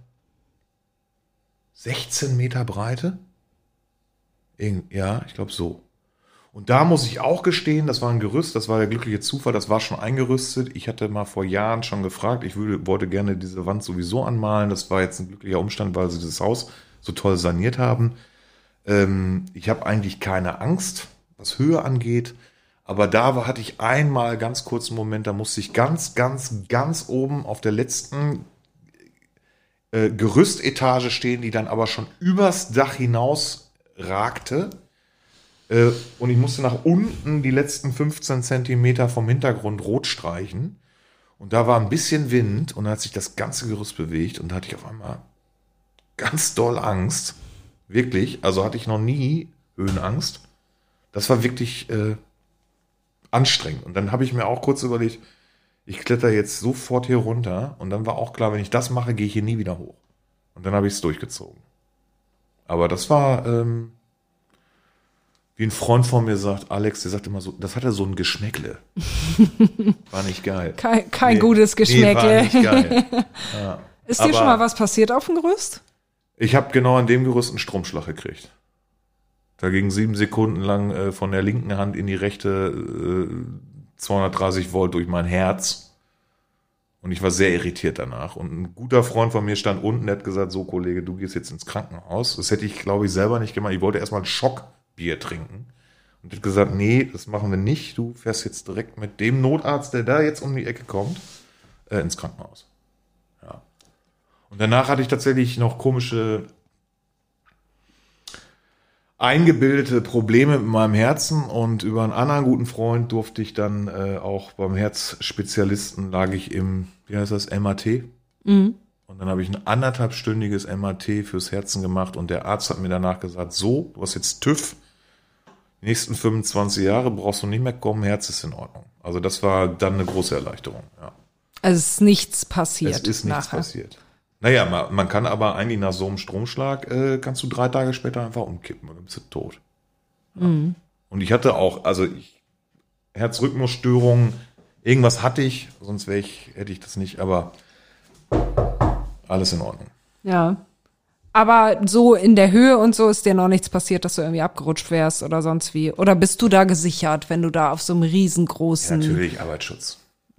S1: 16 Meter Breite. Ja, ich glaube so. Und da muss ich auch gestehen, das war ein Gerüst, das war der glückliche Zufall, das war schon eingerüstet. Ich hatte mal vor Jahren schon gefragt, ich würde, wollte gerne diese Wand sowieso anmalen. Das war jetzt ein glücklicher Umstand, weil sie das Haus so toll saniert haben. Ähm, ich habe eigentlich keine Angst, was Höhe angeht. Aber da hatte ich einmal ganz kurzen Moment, da musste ich ganz, ganz, ganz oben auf der letzten äh, Gerüstetage stehen, die dann aber schon übers Dach hinaus ragte. Äh, und ich musste nach unten die letzten 15 Zentimeter vom Hintergrund rot streichen. Und da war ein bisschen Wind und dann hat sich das ganze Gerüst bewegt und da hatte ich auf einmal ganz doll Angst. Wirklich. Also hatte ich noch nie Höhenangst. Das war wirklich äh, anstrengend. Und dann habe ich mir auch kurz überlegt, ich kletter jetzt sofort hier runter. Und dann war auch klar, wenn ich das mache, gehe ich hier nie wieder hoch. Und dann habe ich es durchgezogen. Aber das war, ähm, wie ein Freund von mir sagt, Alex, der sagt immer so, das hatte so ein Geschmäckle. War nicht geil.
S3: Kein, kein
S1: Nee,
S3: gutes
S1: Nee,
S3: Geschmäckle.
S1: war nicht geil. Ja.
S3: ist dir schon mal was passiert auf dem Gerüst?
S1: Ich habe genau an dem Gerüst einen Stromschlag gekriegt. Da ging sieben Sekunden lang äh, von der linken Hand in die rechte äh, 230 Volt durch mein Herz. Und ich war sehr irritiert danach. Und ein guter Freund von mir stand unten, der hat gesagt, so Kollege, du gehst jetzt ins Krankenhaus. Das hätte ich, glaube ich, selber nicht gemacht. Ich wollte erstmal ein Schockbier trinken. Und hat gesagt, nee, das machen wir nicht. Du fährst jetzt direkt mit dem Notarzt, der da jetzt um die Ecke kommt, äh, ins Krankenhaus. Ja. Und danach hatte ich tatsächlich noch komische eingebildete Probleme mit meinem Herzen und über einen anderen guten Freund durfte ich dann äh, auch beim Herzspezialisten lag ich im, wie heißt das, MAT. Und dann habe ich ein anderthalbstündiges MAT fürs Herzen gemacht und der Arzt hat mir danach gesagt, so, du hast jetzt TÜV, die nächsten 25 Jahre brauchst du nicht mehr kommen, Herz ist in Ordnung. Also das war dann eine große Erleichterung, ja.
S3: Also es ist nichts passiert.
S1: Es ist nichts
S3: nachher.
S1: passiert. Naja, man, man kann aber eigentlich nach so einem Stromschlag, äh, kannst du drei Tage später einfach umkippen und dann bist du tot. Ja. Und ich hatte auch, also ich, Herzrhythmusstörungen Irgendwas hatte ich, sonst wäre ich, hätte ich das nicht, aber alles in Ordnung.
S3: Ja. Aber so in der Höhe und so ist dir noch nichts passiert, dass du irgendwie abgerutscht wärst oder sonst wie. Oder bist du da gesichert, wenn du da auf so einem riesengroßen.
S1: Natürlich Arbeitsschutz.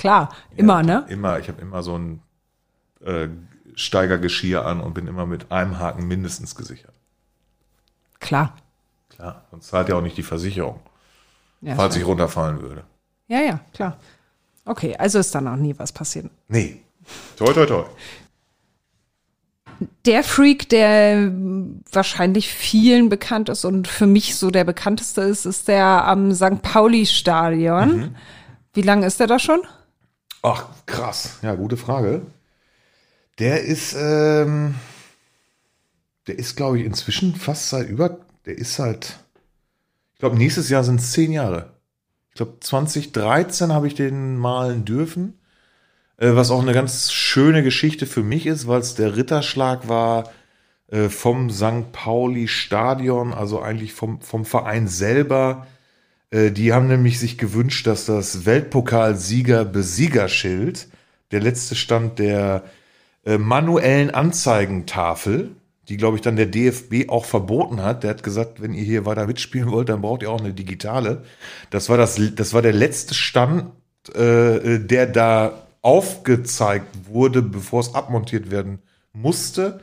S3: Klar, immer, ne?
S1: Immer, ich habe immer so ein äh, Steigergeschirr an und bin immer mit einem Haken mindestens gesichert.
S3: Klar.
S1: Klar, sonst zahlt ja auch nicht die Versicherung,
S3: Ja,
S1: falls ich runterfallen würde.
S3: ja, ja, klar. Okay, also ist da noch nie was passiert.
S1: Nee. Toi, toi, toi.
S3: Der Freak, der wahrscheinlich vielen bekannt ist und für mich so der bekannteste ist, ist der am St. Pauli-Stadion. Wie lange ist der da schon?
S1: Ach, krass. Ja, gute Frage. Der ist, ähm, der ist, glaube ich, inzwischen fast seit über, der ist halt, ich glaube, nächstes Jahr sind es zehn Jahre. Ich glaube, 2013 habe ich den malen dürfen, äh, was auch eine ganz schöne Geschichte für mich ist, weil es der Ritterschlag war äh, vom St. Pauli Stadion, also eigentlich vom, vom Verein selber. Äh, die haben nämlich sich gewünscht, dass das Weltpokalsieger-Besiegerschild, der letzte Stand der äh, manuellen Anzeigentafel, die, glaube ich, dann der DFB auch verboten hat. Der hat gesagt, wenn ihr hier weiter mitspielen wollt, dann braucht ihr auch eine digitale. Das war, das, das war der letzte Stand, äh, der da aufgezeigt wurde, bevor es abmontiert werden musste.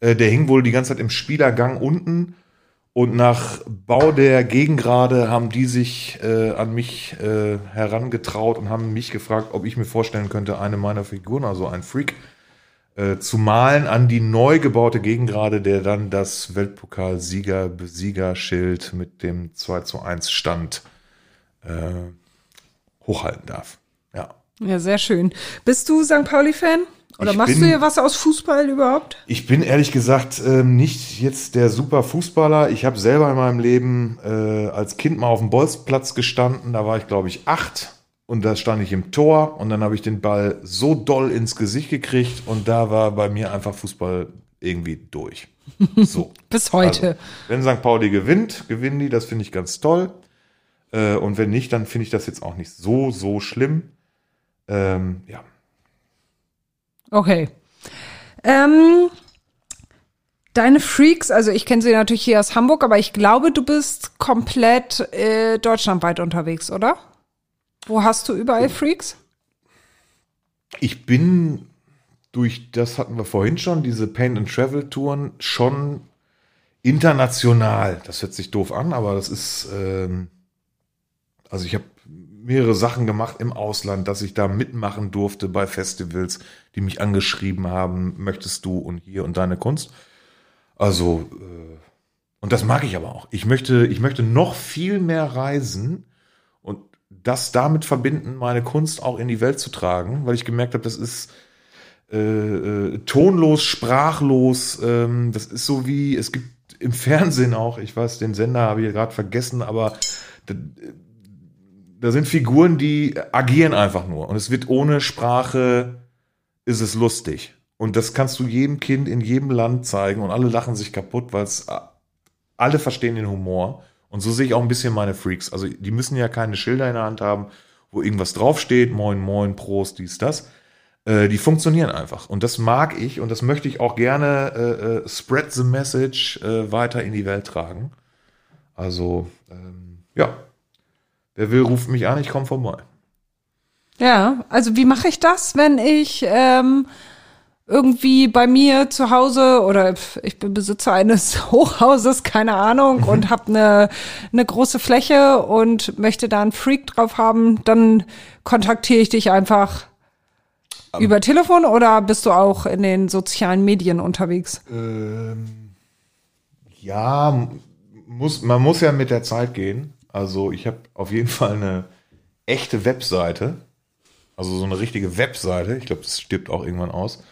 S1: Äh, der hing wohl die ganze Zeit im Spielergang unten. Und nach Bau der Gegengrade haben die sich äh, an mich äh, herangetraut und haben mich gefragt, ob ich mir vorstellen könnte, eine meiner Figuren, also ein Freak, äh, zu malen an die neu gebaute Gegengrade, der dann das Weltpokalsieger-Besiegerschild mit dem 2 zu 1 Stand äh, hochhalten darf. Ja.
S3: Ja, sehr schön. Bist du St. Pauli-Fan? Oder
S1: Ich
S3: machst du
S1: bin-
S3: hier was aus Fußball überhaupt?
S1: Ich bin ehrlich gesagt ähm, nicht jetzt der super Fußballer. Ich habe selber in meinem Leben äh, als Kind mal auf dem Bolzplatz gestanden. Da war ich, glaube ich, acht. Und da stand ich im Tor und dann habe ich den Ball so doll ins Gesicht gekriegt und da war bei mir einfach Fußball irgendwie durch. So.
S3: Bis heute.
S1: Also, wenn St. Pauli gewinnt, gewinnen die, das finde ich ganz toll. Äh, und wenn nicht, dann finde ich das jetzt auch nicht so, so schlimm. Ähm, ja.
S3: Okay. Ähm, deine Freaks, also ich kenne sie natürlich hier aus Hamburg, aber ich glaube, du bist komplett äh, deutschlandweit unterwegs, oder? Wo hast du überall Freaks?
S1: Ich bin durch, das hatten wir vorhin schon, diese Paint and Travel Touren schon international. Das hört sich doof an, aber das ist, ähm, also ich habe mehrere Sachen gemacht im Ausland, dass ich da mitmachen durfte bei Festivals, die mich angeschrieben haben, möchtest du und hier und deine Kunst. Also, äh, und das mag ich aber auch. Ich möchte, ich möchte noch viel mehr reisen und das damit verbinden, meine Kunst auch in die Welt zu tragen, weil ich gemerkt habe, das ist äh, äh, tonlos, sprachlos. Ähm, das ist so wie, es gibt im Fernsehen auch, ich weiß, den Sender habe ich gerade vergessen, aber da, sind Figuren, die agieren einfach nur. Und es wird ohne Sprache, ist es lustig. Und das kannst du jedem Kind in jedem Land zeigen und alle lachen sich kaputt, weil es alle verstehen den Humor. Und so sehe ich auch ein bisschen meine Freaks. Also die müssen ja keine Schilder in der Hand haben, wo irgendwas draufsteht, moin, moin, Prost, dies, das. Äh, die funktionieren einfach. Und das mag ich und das möchte ich auch gerne äh, äh, spread the message äh, weiter in die Welt tragen. Also, ähm, ja. Wer will, ruft mich an, ich komme vorbei.
S3: Ja, also wie mache ich das, wenn ich ähm, irgendwie bei mir zu Hause oder ich bin Besitzer eines Hochhauses, keine Ahnung, und habe eine ne große Fläche und möchte da einen Freak drauf haben, dann kontaktiere ich dich einfach über Telefon oder bist du auch in den sozialen Medien unterwegs?
S1: Ähm, ja, muss, man muss ja mit der Zeit gehen. Also ich habe auf jeden Fall eine echte Webseite. Also so eine richtige Webseite. Ich glaube, das stirbt auch irgendwann aus.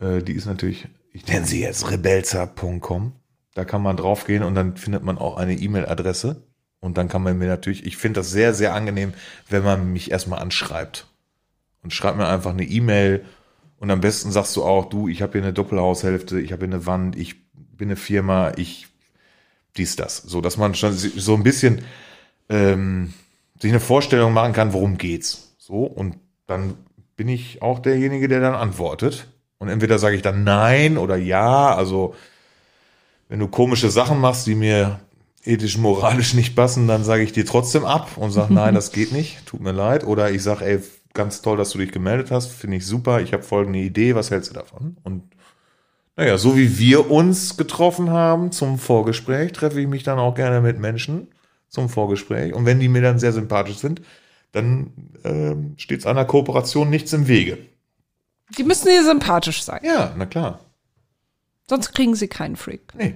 S1: Äh, die ist natürlich, ich nenne sie jetzt rebelza.com. Da kann man draufgehen und dann findet man auch eine E-Mail-Adresse. Und dann kann man mir natürlich, ich finde das sehr, sehr angenehm, wenn man mich erstmal anschreibt. Und schreibt mir einfach eine E-Mail und am besten sagst du auch, du, ich habe hier eine Doppelhaushälfte, ich habe hier eine Wand, ich bin eine Firma, ich dies, das. So, dass man schon so ein bisschen ähm, sich eine Vorstellung machen kann, worum geht's. So, und dann bin ich auch derjenige, der dann antwortet. Und entweder sage ich dann nein oder ja. Also, wenn du komische Sachen machst, die mir ethisch, moralisch nicht passen, dann sage ich dir trotzdem ab und sage, nein, das geht nicht, tut mir leid. Oder ich sage, ey, ganz toll, dass du dich gemeldet hast, finde ich super, ich habe folgende Idee, was hältst du davon? Und naja, so wie wir uns getroffen haben zum Vorgespräch, treffe ich mich dann auch gerne mit Menschen zum Vorgespräch. Und wenn die mir dann sehr sympathisch sind, dann ähm, steht es einer Kooperation nichts im Wege.
S3: Die müssen dir sympathisch sein.
S1: Ja, na klar.
S3: Sonst kriegen sie keinen Freak.
S1: Nee.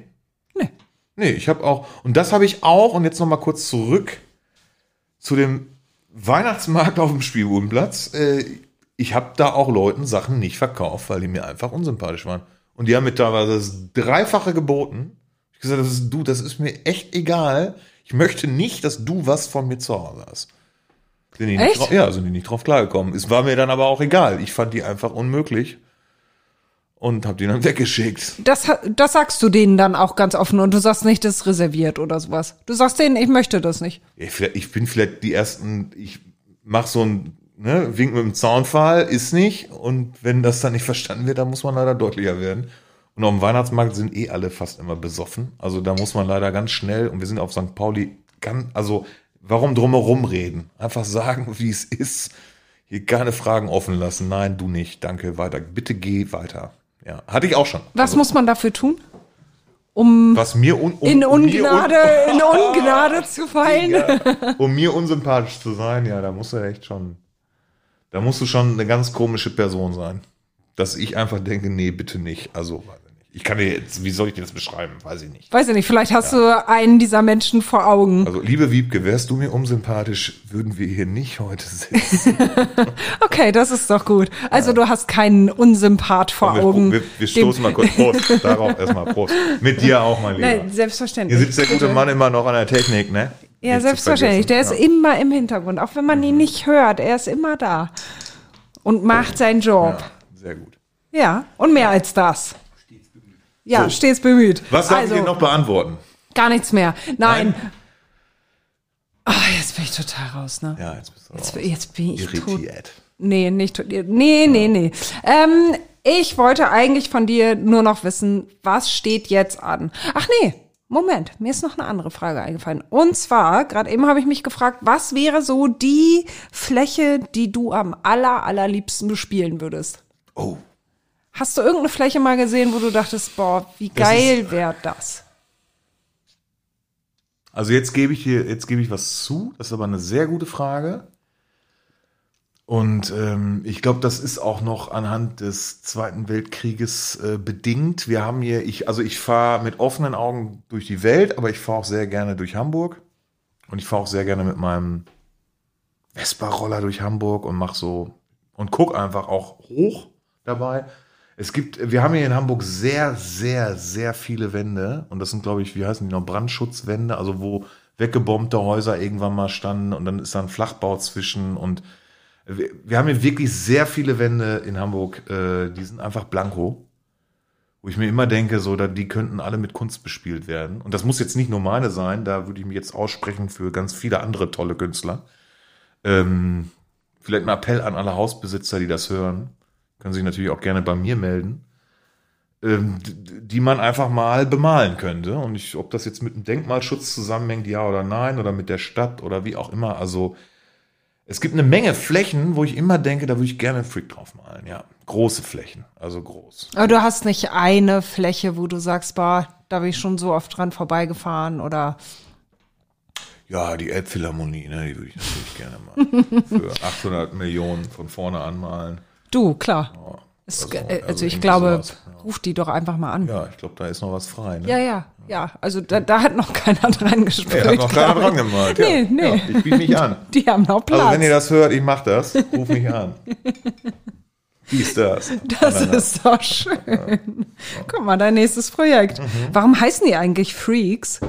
S3: Nee.
S1: Nee, ich habe auch, und das habe ich auch, und jetzt nochmal kurz zurück zu dem Weihnachtsmarkt auf dem Spielbodenplatz. Äh, ich habe da auch Leuten Sachen nicht verkauft, weil die mir einfach unsympathisch waren. Und die haben mir teilweise das Dreifache geboten. Ich gesagt, das ist du, das ist mir echt egal. Ich möchte nicht, dass du was von mir zu Hause hast. Sind die nicht
S3: Echt?
S1: drauf, ja, sind die nicht drauf klargekommen. Es war mir dann aber auch egal. Ich fand die einfach unmöglich und habe die dann weggeschickt.
S3: Das, das sagst du denen dann auch ganz offen und du sagst nicht, das ist reserviert oder sowas. Du sagst denen, ich möchte das nicht.
S1: Ich bin vielleicht die ersten, ich mach so ein ne, Wink mit dem Zaunpfahl, ist nicht. Und wenn das dann nicht verstanden wird, dann muss man leider deutlicher werden. Und auf dem Weihnachtsmarkt sind eh alle fast immer besoffen. Also da muss man leider ganz schnell, und wir sind auf St. Pauli, ganz, also warum drumherum reden? Einfach sagen, wie es ist. Hier keine Fragen offen lassen. Nein, du nicht. Danke, weiter. Bitte geh weiter. Ja, hatte ich auch schon.
S3: Was
S1: also,
S3: muss man dafür tun? Um
S1: was mir un, um,
S3: in
S1: um mir
S3: Ungnade,
S1: un-
S3: in Ungnade zu fallen?
S1: Ja, um mir unsympathisch zu sein, ja, da musst du echt schon, da musst du schon eine ganz komische Person sein. Dass ich einfach denke, nee, bitte nicht. Also, weiß ich nicht. Ich kann dir jetzt, wie soll ich dir das beschreiben? Weiß ich nicht.
S3: Weiß ich nicht, vielleicht hast du einen dieser Menschen vor Augen.
S1: Also, liebe Wiebke, wärst du mir unsympathisch, würden wir hier nicht heute sitzen.
S3: Okay, das ist doch gut. Also du hast keinen Unsympath vor
S1: wir,
S3: Augen.
S1: wir, wir stoßen mal kurz. Prost. Darauf erstmal Prost. Mit dir auch, mein Lieber.
S3: Nein,
S1: Hier
S3: selbstverständlich.
S1: sitzt der gute Mann immer noch an der Technik, ne?
S3: Ja, selbstverständlich. Der ist
S1: vergessen.
S3: immer im Hintergrund, auch wenn man ihn nicht hört. Er ist immer da und macht seinen Job.
S1: Ja, sehr gut.
S3: Ja, und mehr als das. Ja, stets bemüht.
S1: Was darf
S3: also,
S1: ich dir noch beantworten?
S3: Gar nichts mehr. Nein.
S1: Nein?
S3: Ah, jetzt bin ich total raus, ne?
S1: Ja, jetzt bist du
S3: Jetzt,
S1: raus.
S3: jetzt bin ich tot.
S1: irritiert.
S3: Nee, nicht tot. Nee, nee, nee. Ähm, ich wollte eigentlich von dir nur noch wissen, was steht jetzt an? Ach nee, Moment, mir ist noch eine andere Frage eingefallen. Und zwar, gerade eben habe ich mich gefragt, was wäre so die Fläche, die du am aller, allerliebsten bespielen würdest?
S1: Oh.
S3: Hast du irgendeine Fläche mal gesehen, wo du dachtest, boah, wie geil wäre das?
S1: Also jetzt gebe ich dir, jetzt gebe ich was zu. Das ist aber eine sehr gute Frage. Und ähm, ich glaube, das ist auch noch anhand des Zweiten Weltkrieges äh, bedingt. Wir haben hier, ich, also ich fahre mit offenen Augen durch die Welt, aber ich fahre auch sehr gerne durch Hamburg. Und ich fahre auch sehr gerne mit meinem Vespa-Roller durch Hamburg und mach so und guck einfach auch hoch dabei. Es gibt, wir haben hier in Hamburg sehr, sehr, sehr viele Wände und das sind, glaube ich, wie heißen die noch, Brandschutzwände, also wo weggebombte Häuser irgendwann mal standen und dann ist da ein Flachbau zwischen und wir, wir haben hier wirklich sehr viele Wände in Hamburg, äh, die sind einfach blanko, wo ich mir immer denke, so, da, die könnten alle mit Kunst bespielt werden. Und das muss jetzt nicht nur meine sein, da würde ich mich jetzt aussprechen für ganz viele andere tolle Künstler. Ähm, vielleicht ein Appell an alle Hausbesitzer, die das hören. Können sich natürlich auch gerne bei mir melden. Ähm, die man einfach mal bemalen könnte. Und ich, ob das jetzt mit dem Denkmalschutz zusammenhängt, ja oder nein, oder mit der Stadt oder wie auch immer. Also es gibt eine Menge Flächen, wo ich immer denke, da würde ich gerne einen Freak drauf malen. Ja, große Flächen, also groß.
S3: Aber du hast nicht eine Fläche, wo du sagst, boah, da bin ich schon so oft dran vorbeigefahren oder
S1: Ja, die Elbphilharmonie, ne, die würde ich natürlich gerne mal für 800 Millionen von vorne anmalen.
S3: du, klar. Es,
S1: also-
S3: äh,
S1: also
S3: also ich glaube,
S1: sowas, ja.
S3: ruf die doch einfach mal an.
S1: Ja, ich glaube, da ist noch was frei. Ne?
S3: Ja, ja, ja. Also da, da hat noch keiner dran gespielt.
S1: Nee, hat noch keiner dran gemalt.
S3: Nee,
S1: ja.
S3: nee.
S1: Ja, ich biete mich an.
S3: Die haben noch Platz.
S1: Also wenn ihr das hört, ich mach das, ruf mich an. Wie ist das?
S3: das ist doch schön. Guck mal, dein nächstes Projekt.
S1: Mhm.
S3: Warum heißen die eigentlich Freaks?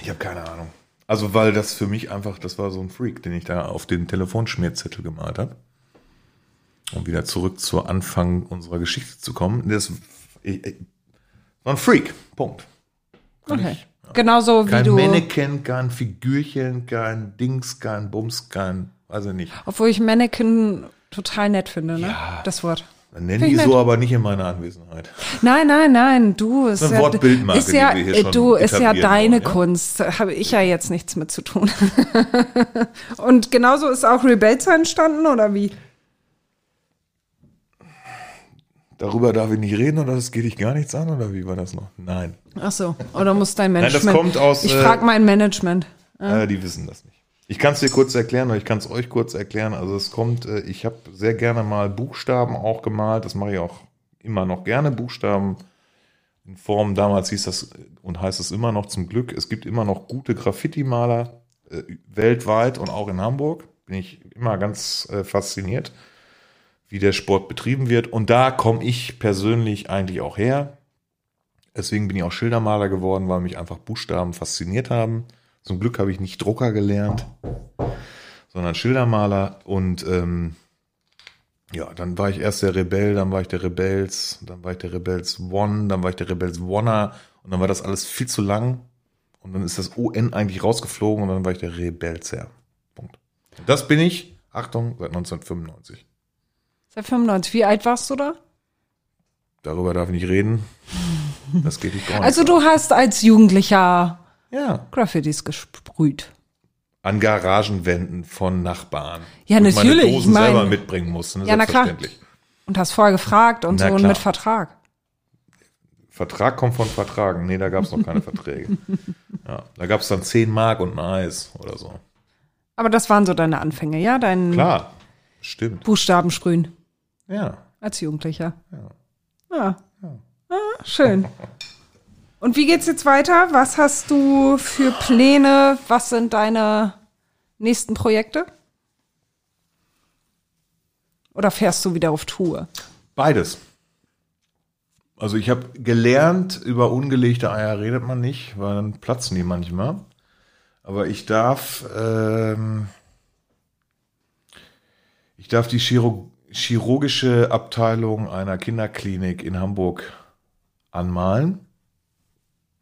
S1: Ich habe keine Ahnung. Also weil das für mich einfach, das war so ein Freak, den ich da auf den Telefonschmierzettel gemalt habe. Um wieder zurück zu Anfang unserer Geschichte zu kommen. Das war ein Freak. Punkt. Kann
S3: Okay.
S1: Ich, ja.
S3: Genauso wie
S1: Kein
S3: du.
S1: Mannequin, kein Figürchen, kein Dings, kein Bums, kein, weiß ich nicht.
S3: Obwohl ich Mannequin total nett finde, ne? Das Wort.
S1: Dann nennen die so, aber nicht in meiner Anwesenheit.
S3: Nein, nein, nein, du ist
S1: eine
S3: ja,
S1: Wortbildmarke,
S3: ist ja,
S1: die wir hier schon
S3: du ist ja deine
S1: wollen, ja?
S3: Kunst, habe ich ja jetzt nichts mit zu tun. Und genauso ist auch Rebelza entstanden oder wie?
S1: Darüber darf ich nicht reden oder das geht dich gar nichts an oder wie war das noch? Nein.
S3: Ach so, oder muss dein
S1: das
S3: Management?
S1: kommt aus,
S3: Ich
S1: äh,
S3: frage mein Management.
S1: Äh, die wissen das nicht. Ich kann es dir kurz erklären oder ich kann es euch kurz erklären. Also es kommt, äh, ich habe sehr gerne mal Buchstaben auch gemalt. Das mache ich auch immer noch gerne. Buchstaben in Form, damals hieß das und heißt es immer noch zum Glück. Es gibt immer noch gute Graffiti-Maler äh, weltweit und auch in Hamburg. Bin ich immer ganz äh, fasziniert, wie der Sport betrieben wird. Und da komme ich persönlich eigentlich auch her. Deswegen bin ich auch Schildermaler geworden, weil mich einfach Buchstaben fasziniert haben. Zum Glück habe ich nicht Drucker gelernt, sondern Schildermaler. Und ähm, ja, dann war ich erst der Rebell, dann war ich der Rebels, dann war ich der Rebels One, dann war ich der Rebels Wanner und dann war das alles viel zu lang. Und dann ist das ON eigentlich rausgeflogen und dann war ich der Rebelser. Punkt. Das bin ich, Achtung, seit 1995.
S3: Seit 95. Wie alt warst du da?
S1: Darüber darf ich nicht reden. Das geht nicht gar nicht.
S3: Also du hast als Jugendlicher
S1: ja,
S3: Graffitis gesprüht.
S1: an Garagenwänden von Nachbarn.
S3: Ja,
S1: ich
S3: natürlich,
S1: Meine Dosen
S3: ich mein-
S1: selber mitbringen musste. Ne?
S3: Ja, na klar. Und hast vorher gefragt und
S1: Na
S3: so und
S1: klar.
S3: mit Vertrag.
S1: Vertrag kommt von Vertragen. Nee, da gab es noch keine Verträge. Ja, da gab es dann 10 Mark und ein Eis oder so.
S3: Aber das waren so deine Anfänge, ja? Dein
S1: Klar, stimmt.
S3: Buchstaben sprühen
S1: Ja.
S3: als Jugendlicher. Ja. Ah, schön. Und wie geht's jetzt weiter? Was hast du für Pläne? Was sind deine nächsten Projekte? Oder fährst du wieder auf Tour?
S1: Beides. Also ich habe gelernt, über ungelegte Eier redet man nicht, weil dann platzen die manchmal. Aber ich darf, ähm, ich darf die Chiro chirurgische Abteilung einer Kinderklinik in Hamburg anmalen.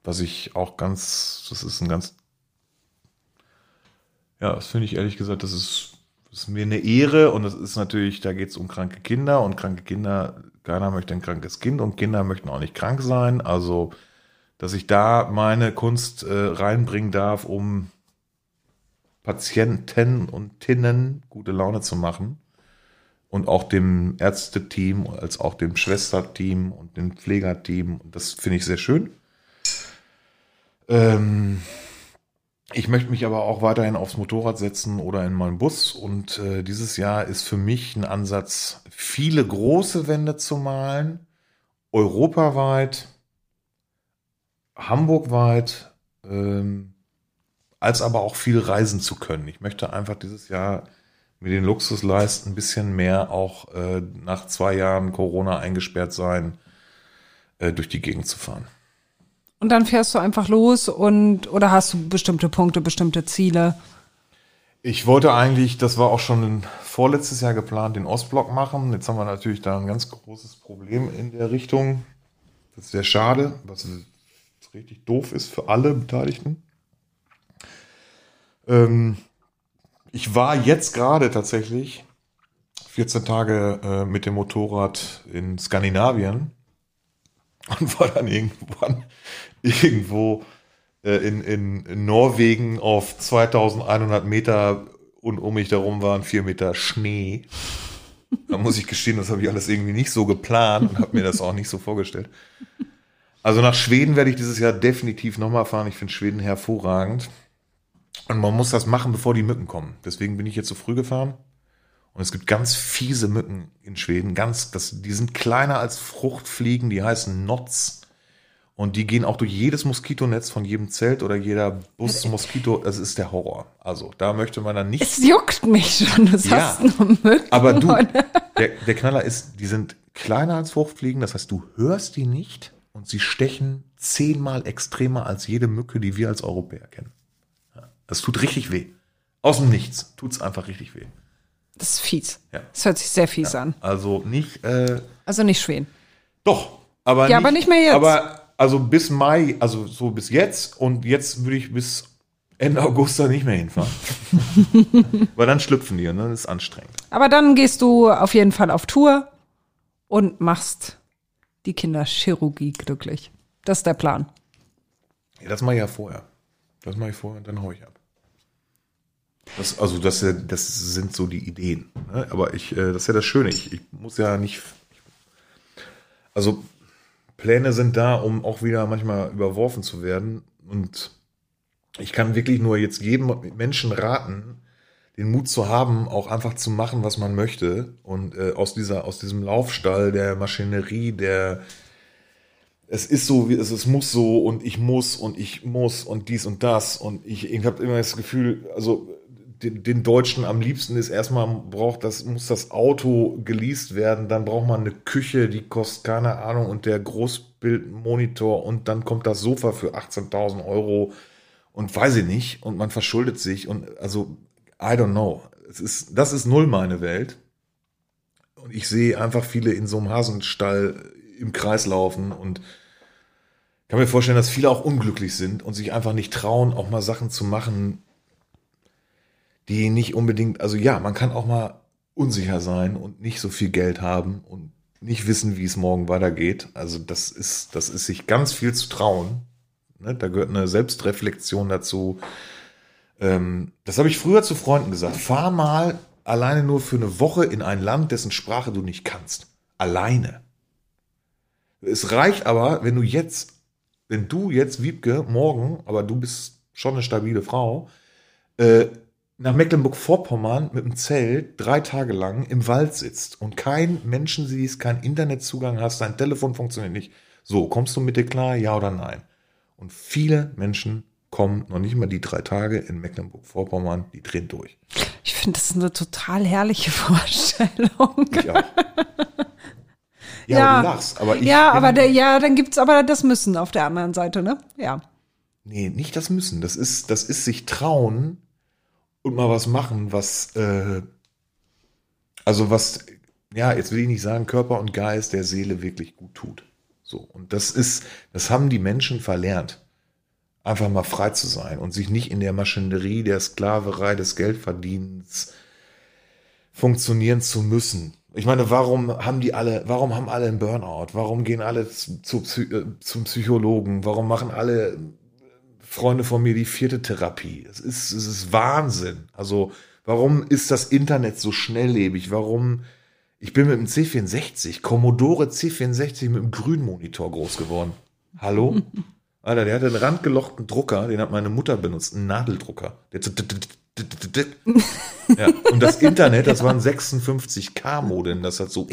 S1: Was ich auch ganz, das ist ein ganz, ja, das finde ich ehrlich gesagt, das ist, das ist mir eine Ehre und das ist natürlich, da geht es um kranke Kinder und kranke Kinder, keiner möchte ein krankes Kind und Kinder möchten auch nicht krank sein. Also, dass ich da meine Kunst äh, reinbringen darf, um Patienten und Tinnen gute Laune zu machen und auch dem Ärzteteam als auch dem Schwesterteam und dem Pflegerteam. Und das finde ich sehr schön. Ähm, ich möchte mich aber auch weiterhin aufs Motorrad setzen oder in meinen Bus. Und äh, dieses Jahr ist für mich ein Ansatz, viele große Wände zu malen, europaweit, hamburgweit, ähm, als aber auch viel reisen zu können. Ich möchte einfach dieses Jahr mir den Luxus leisten, ein bisschen mehr auch äh, nach zwei Jahren Corona eingesperrt sein, äh, durch die Gegend zu fahren.
S3: Und dann fährst du einfach los und oder hast du bestimmte Punkte, bestimmte Ziele?
S1: Ich wollte eigentlich, das war auch schon vorletztes Jahr geplant, den Ostblock machen. Jetzt haben wir natürlich da ein ganz großes Problem in der Richtung. Das ist sehr schade, was richtig doof ist für alle Beteiligten. Ähm, ich war jetzt gerade tatsächlich 14 Tage äh, mit dem Motorrad in Skandinavien und war dann irgendwann irgendwo äh, in, in, Norwegen auf 2100 Meter und um mich darum waren vier Meter Schnee. Da muss ich gestehen, das habe ich alles irgendwie nicht so geplant und habe mir das auch nicht so vorgestellt. Also nach Schweden werde ich dieses Jahr definitiv nochmal fahren. Ich finde Schweden hervorragend. Und man muss das machen, bevor die Mücken kommen. Deswegen bin ich jetzt so früh gefahren. Und es gibt ganz fiese Mücken in Schweden. Ganz, das, die sind kleiner als Fruchtfliegen, die heißen Notz. Und die gehen auch durch jedes Moskitonetz von jedem Zelt oder jeder Bus Moskito. Das ist der Horror. Also da möchte man dann nicht.
S3: Es juckt mich schon, du
S1: Ja.
S3: sagst nur Mücken.
S1: Aber du, der, der Knaller ist, die sind kleiner als Fruchtfliegen. Das heißt, du hörst die nicht und sie stechen zehnmal extremer als jede Mücke, die wir als Europäer kennen. Ja, das tut richtig weh. Aus dem Nichts tut's einfach richtig weh.
S3: Das ist fies.
S1: Ja.
S3: Das hört sich sehr fies an.
S1: Also nicht, äh,
S3: Also nicht Schweden.
S1: doch, aber
S3: Ja, aber nicht mehr jetzt.
S1: Aber, Also bis Mai, also so bis jetzt und jetzt würde ich bis Ende August da nicht mehr hinfahren. Weil dann schlüpfen die und dann ist es anstrengend.
S3: Aber dann gehst du auf jeden Fall auf Tour und machst die Kinderchirurgie glücklich. Das ist der Plan.
S1: Ja, das mache ich ja vorher. Das mache ich vorher und dann hau ich ab. Das, also das, das sind so die Ideen. Ne? Aber ich, äh, das ist ja das Schöne. Ich, ich muss ja nicht. Also Pläne sind da, um auch wieder manchmal überworfen zu werden. Und ich kann wirklich nur jetzt jedem Menschen raten, den Mut zu haben, auch einfach zu machen, was man möchte. Und äh, aus dieser, aus diesem Laufstall der Maschinerie, der es ist so, wie es, es muss so und ich muss und ich muss und dies und das. Und ich, ich habe immer das Gefühl, also den, den Deutschen am liebsten ist erstmal braucht das, muss das Auto geleast werden, dann braucht man eine Küche, die kostet keine Ahnung und der Großbildmonitor und dann kommt das Sofa für 18.000 Euro und weiß ich nicht und man verschuldet sich und also I don't know. Es ist, das ist null meine Welt. Und ich sehe einfach viele in so einem Hasenstall im Kreis laufen und kann mir vorstellen, dass viele auch unglücklich sind und sich einfach nicht trauen, auch mal Sachen zu machen, die nicht unbedingt, also ja, man kann auch mal unsicher sein und nicht so viel Geld haben und nicht wissen, wie es morgen weitergeht. Also das ist, das ist sich ganz viel zu trauen. Ne? Da gehört eine Selbstreflexion dazu. Ähm, das habe ich früher zu Freunden gesagt. Fahr mal alleine nur für eine Woche in ein Land, dessen Sprache du nicht kannst. Alleine. Es reicht aber, wenn du jetzt, wenn du jetzt, Wiebke, morgen, aber du bist schon eine stabile Frau, äh, nach Mecklenburg-Vorpommern mit dem Zelt drei Tage lang im Wald sitzt und kein Menschen siehst, keinen Internetzugang hast, dein Telefon funktioniert nicht. So, kommst du mit dir klar, ja oder nein? Und viele Menschen kommen noch nicht mal die drei Tage in Mecklenburg-Vorpommern, die drehen durch.
S3: Ich finde das eine total herrliche Vorstellung.
S1: Ich auch. Ja, ja, aber du lachst, aber ich.
S3: Ja, aber der, ja, dann gibt's aber das Müssen auf der anderen Seite, ne? Ja.
S1: Nee, nicht das Müssen. Das ist, das ist sich trauen, und mal was machen, was, äh, also was, ja, jetzt will ich nicht sagen, Körper und Geist der Seele wirklich gut tut. So. Und das ist, das haben die Menschen verlernt. Einfach mal frei zu sein und sich nicht in der Maschinerie der Sklaverei des Geldverdienens funktionieren zu müssen. Ich meine, warum haben die alle, warum haben alle einen Burnout? Warum gehen alle zu, zu, äh, zum Psychologen? Warum machen alle Freunde von mir die vierte Therapie. Es ist, es ist Wahnsinn. Also, warum ist das Internet so schnelllebig? Warum? Ich bin mit dem C64, Commodore C64 mit dem Grünmonitor groß geworden. Hallo? Alter, der hatte einen randgelochten Drucker, den hat meine Mutter benutzt, einen Nadeldrucker. Der ja, und das Internet, das waren 56K-Modem, das hat so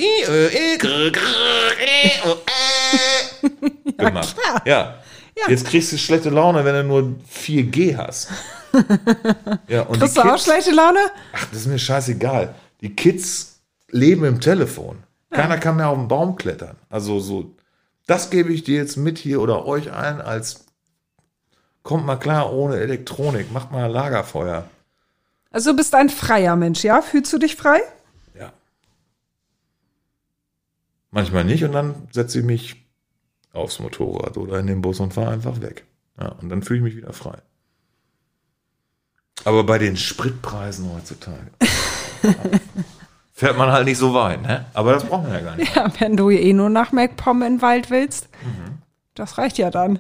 S1: gemacht. Ja, ja. Jetzt kriegst du schlechte Laune, wenn du nur 4G hast.
S3: ja, und Kriegst du auch schlechte Laune?
S1: Ach, das ist mir scheißegal. Die Kids leben im Telefon. Keiner ja. kann mehr auf den Baum klettern. Also so, das gebe ich dir jetzt mit hier oder euch ein als kommt mal klar ohne Elektronik, macht mal Lagerfeuer.
S3: Also du bist ein freier Mensch, ja? Fühlst du dich frei?
S1: Ja. Manchmal nicht und dann setze ich mich aufs Motorrad oder in den Bus und fahre einfach weg. Ja, und dann fühle ich mich wieder frei. Aber bei den Spritpreisen heutzutage fährt man halt nicht so weit, ne? Aber das braucht man ja gar nicht.
S3: Ja, wenn du eh nur nach MacPom in den Wald willst, mhm. das reicht ja dann.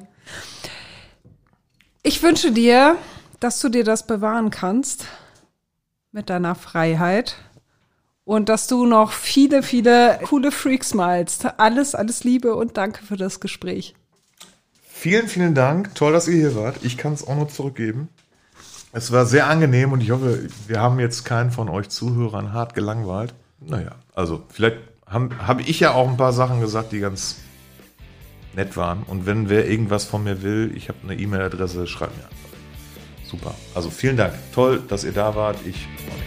S3: Ich wünsche dir, dass du dir das bewahren kannst mit deiner Freiheit und dass du noch viele, viele coole Freaks malst. Alles, alles Liebe und danke für das Gespräch.
S1: Vielen, vielen Dank. Toll, dass ihr hier wart. Ich kann es auch nur zurückgeben. Es war sehr angenehm und ich hoffe, wir haben jetzt keinen von euch Zuhörern hart gelangweilt. Naja, also vielleicht habe hab ich ja auch ein paar Sachen gesagt, die ganz nett waren. Und wenn wer irgendwas von mir will, ich habe eine E-Mail-Adresse, schreibt mir einfach. Super. Also vielen Dank. Toll, dass ihr da wart. Ich freue mich.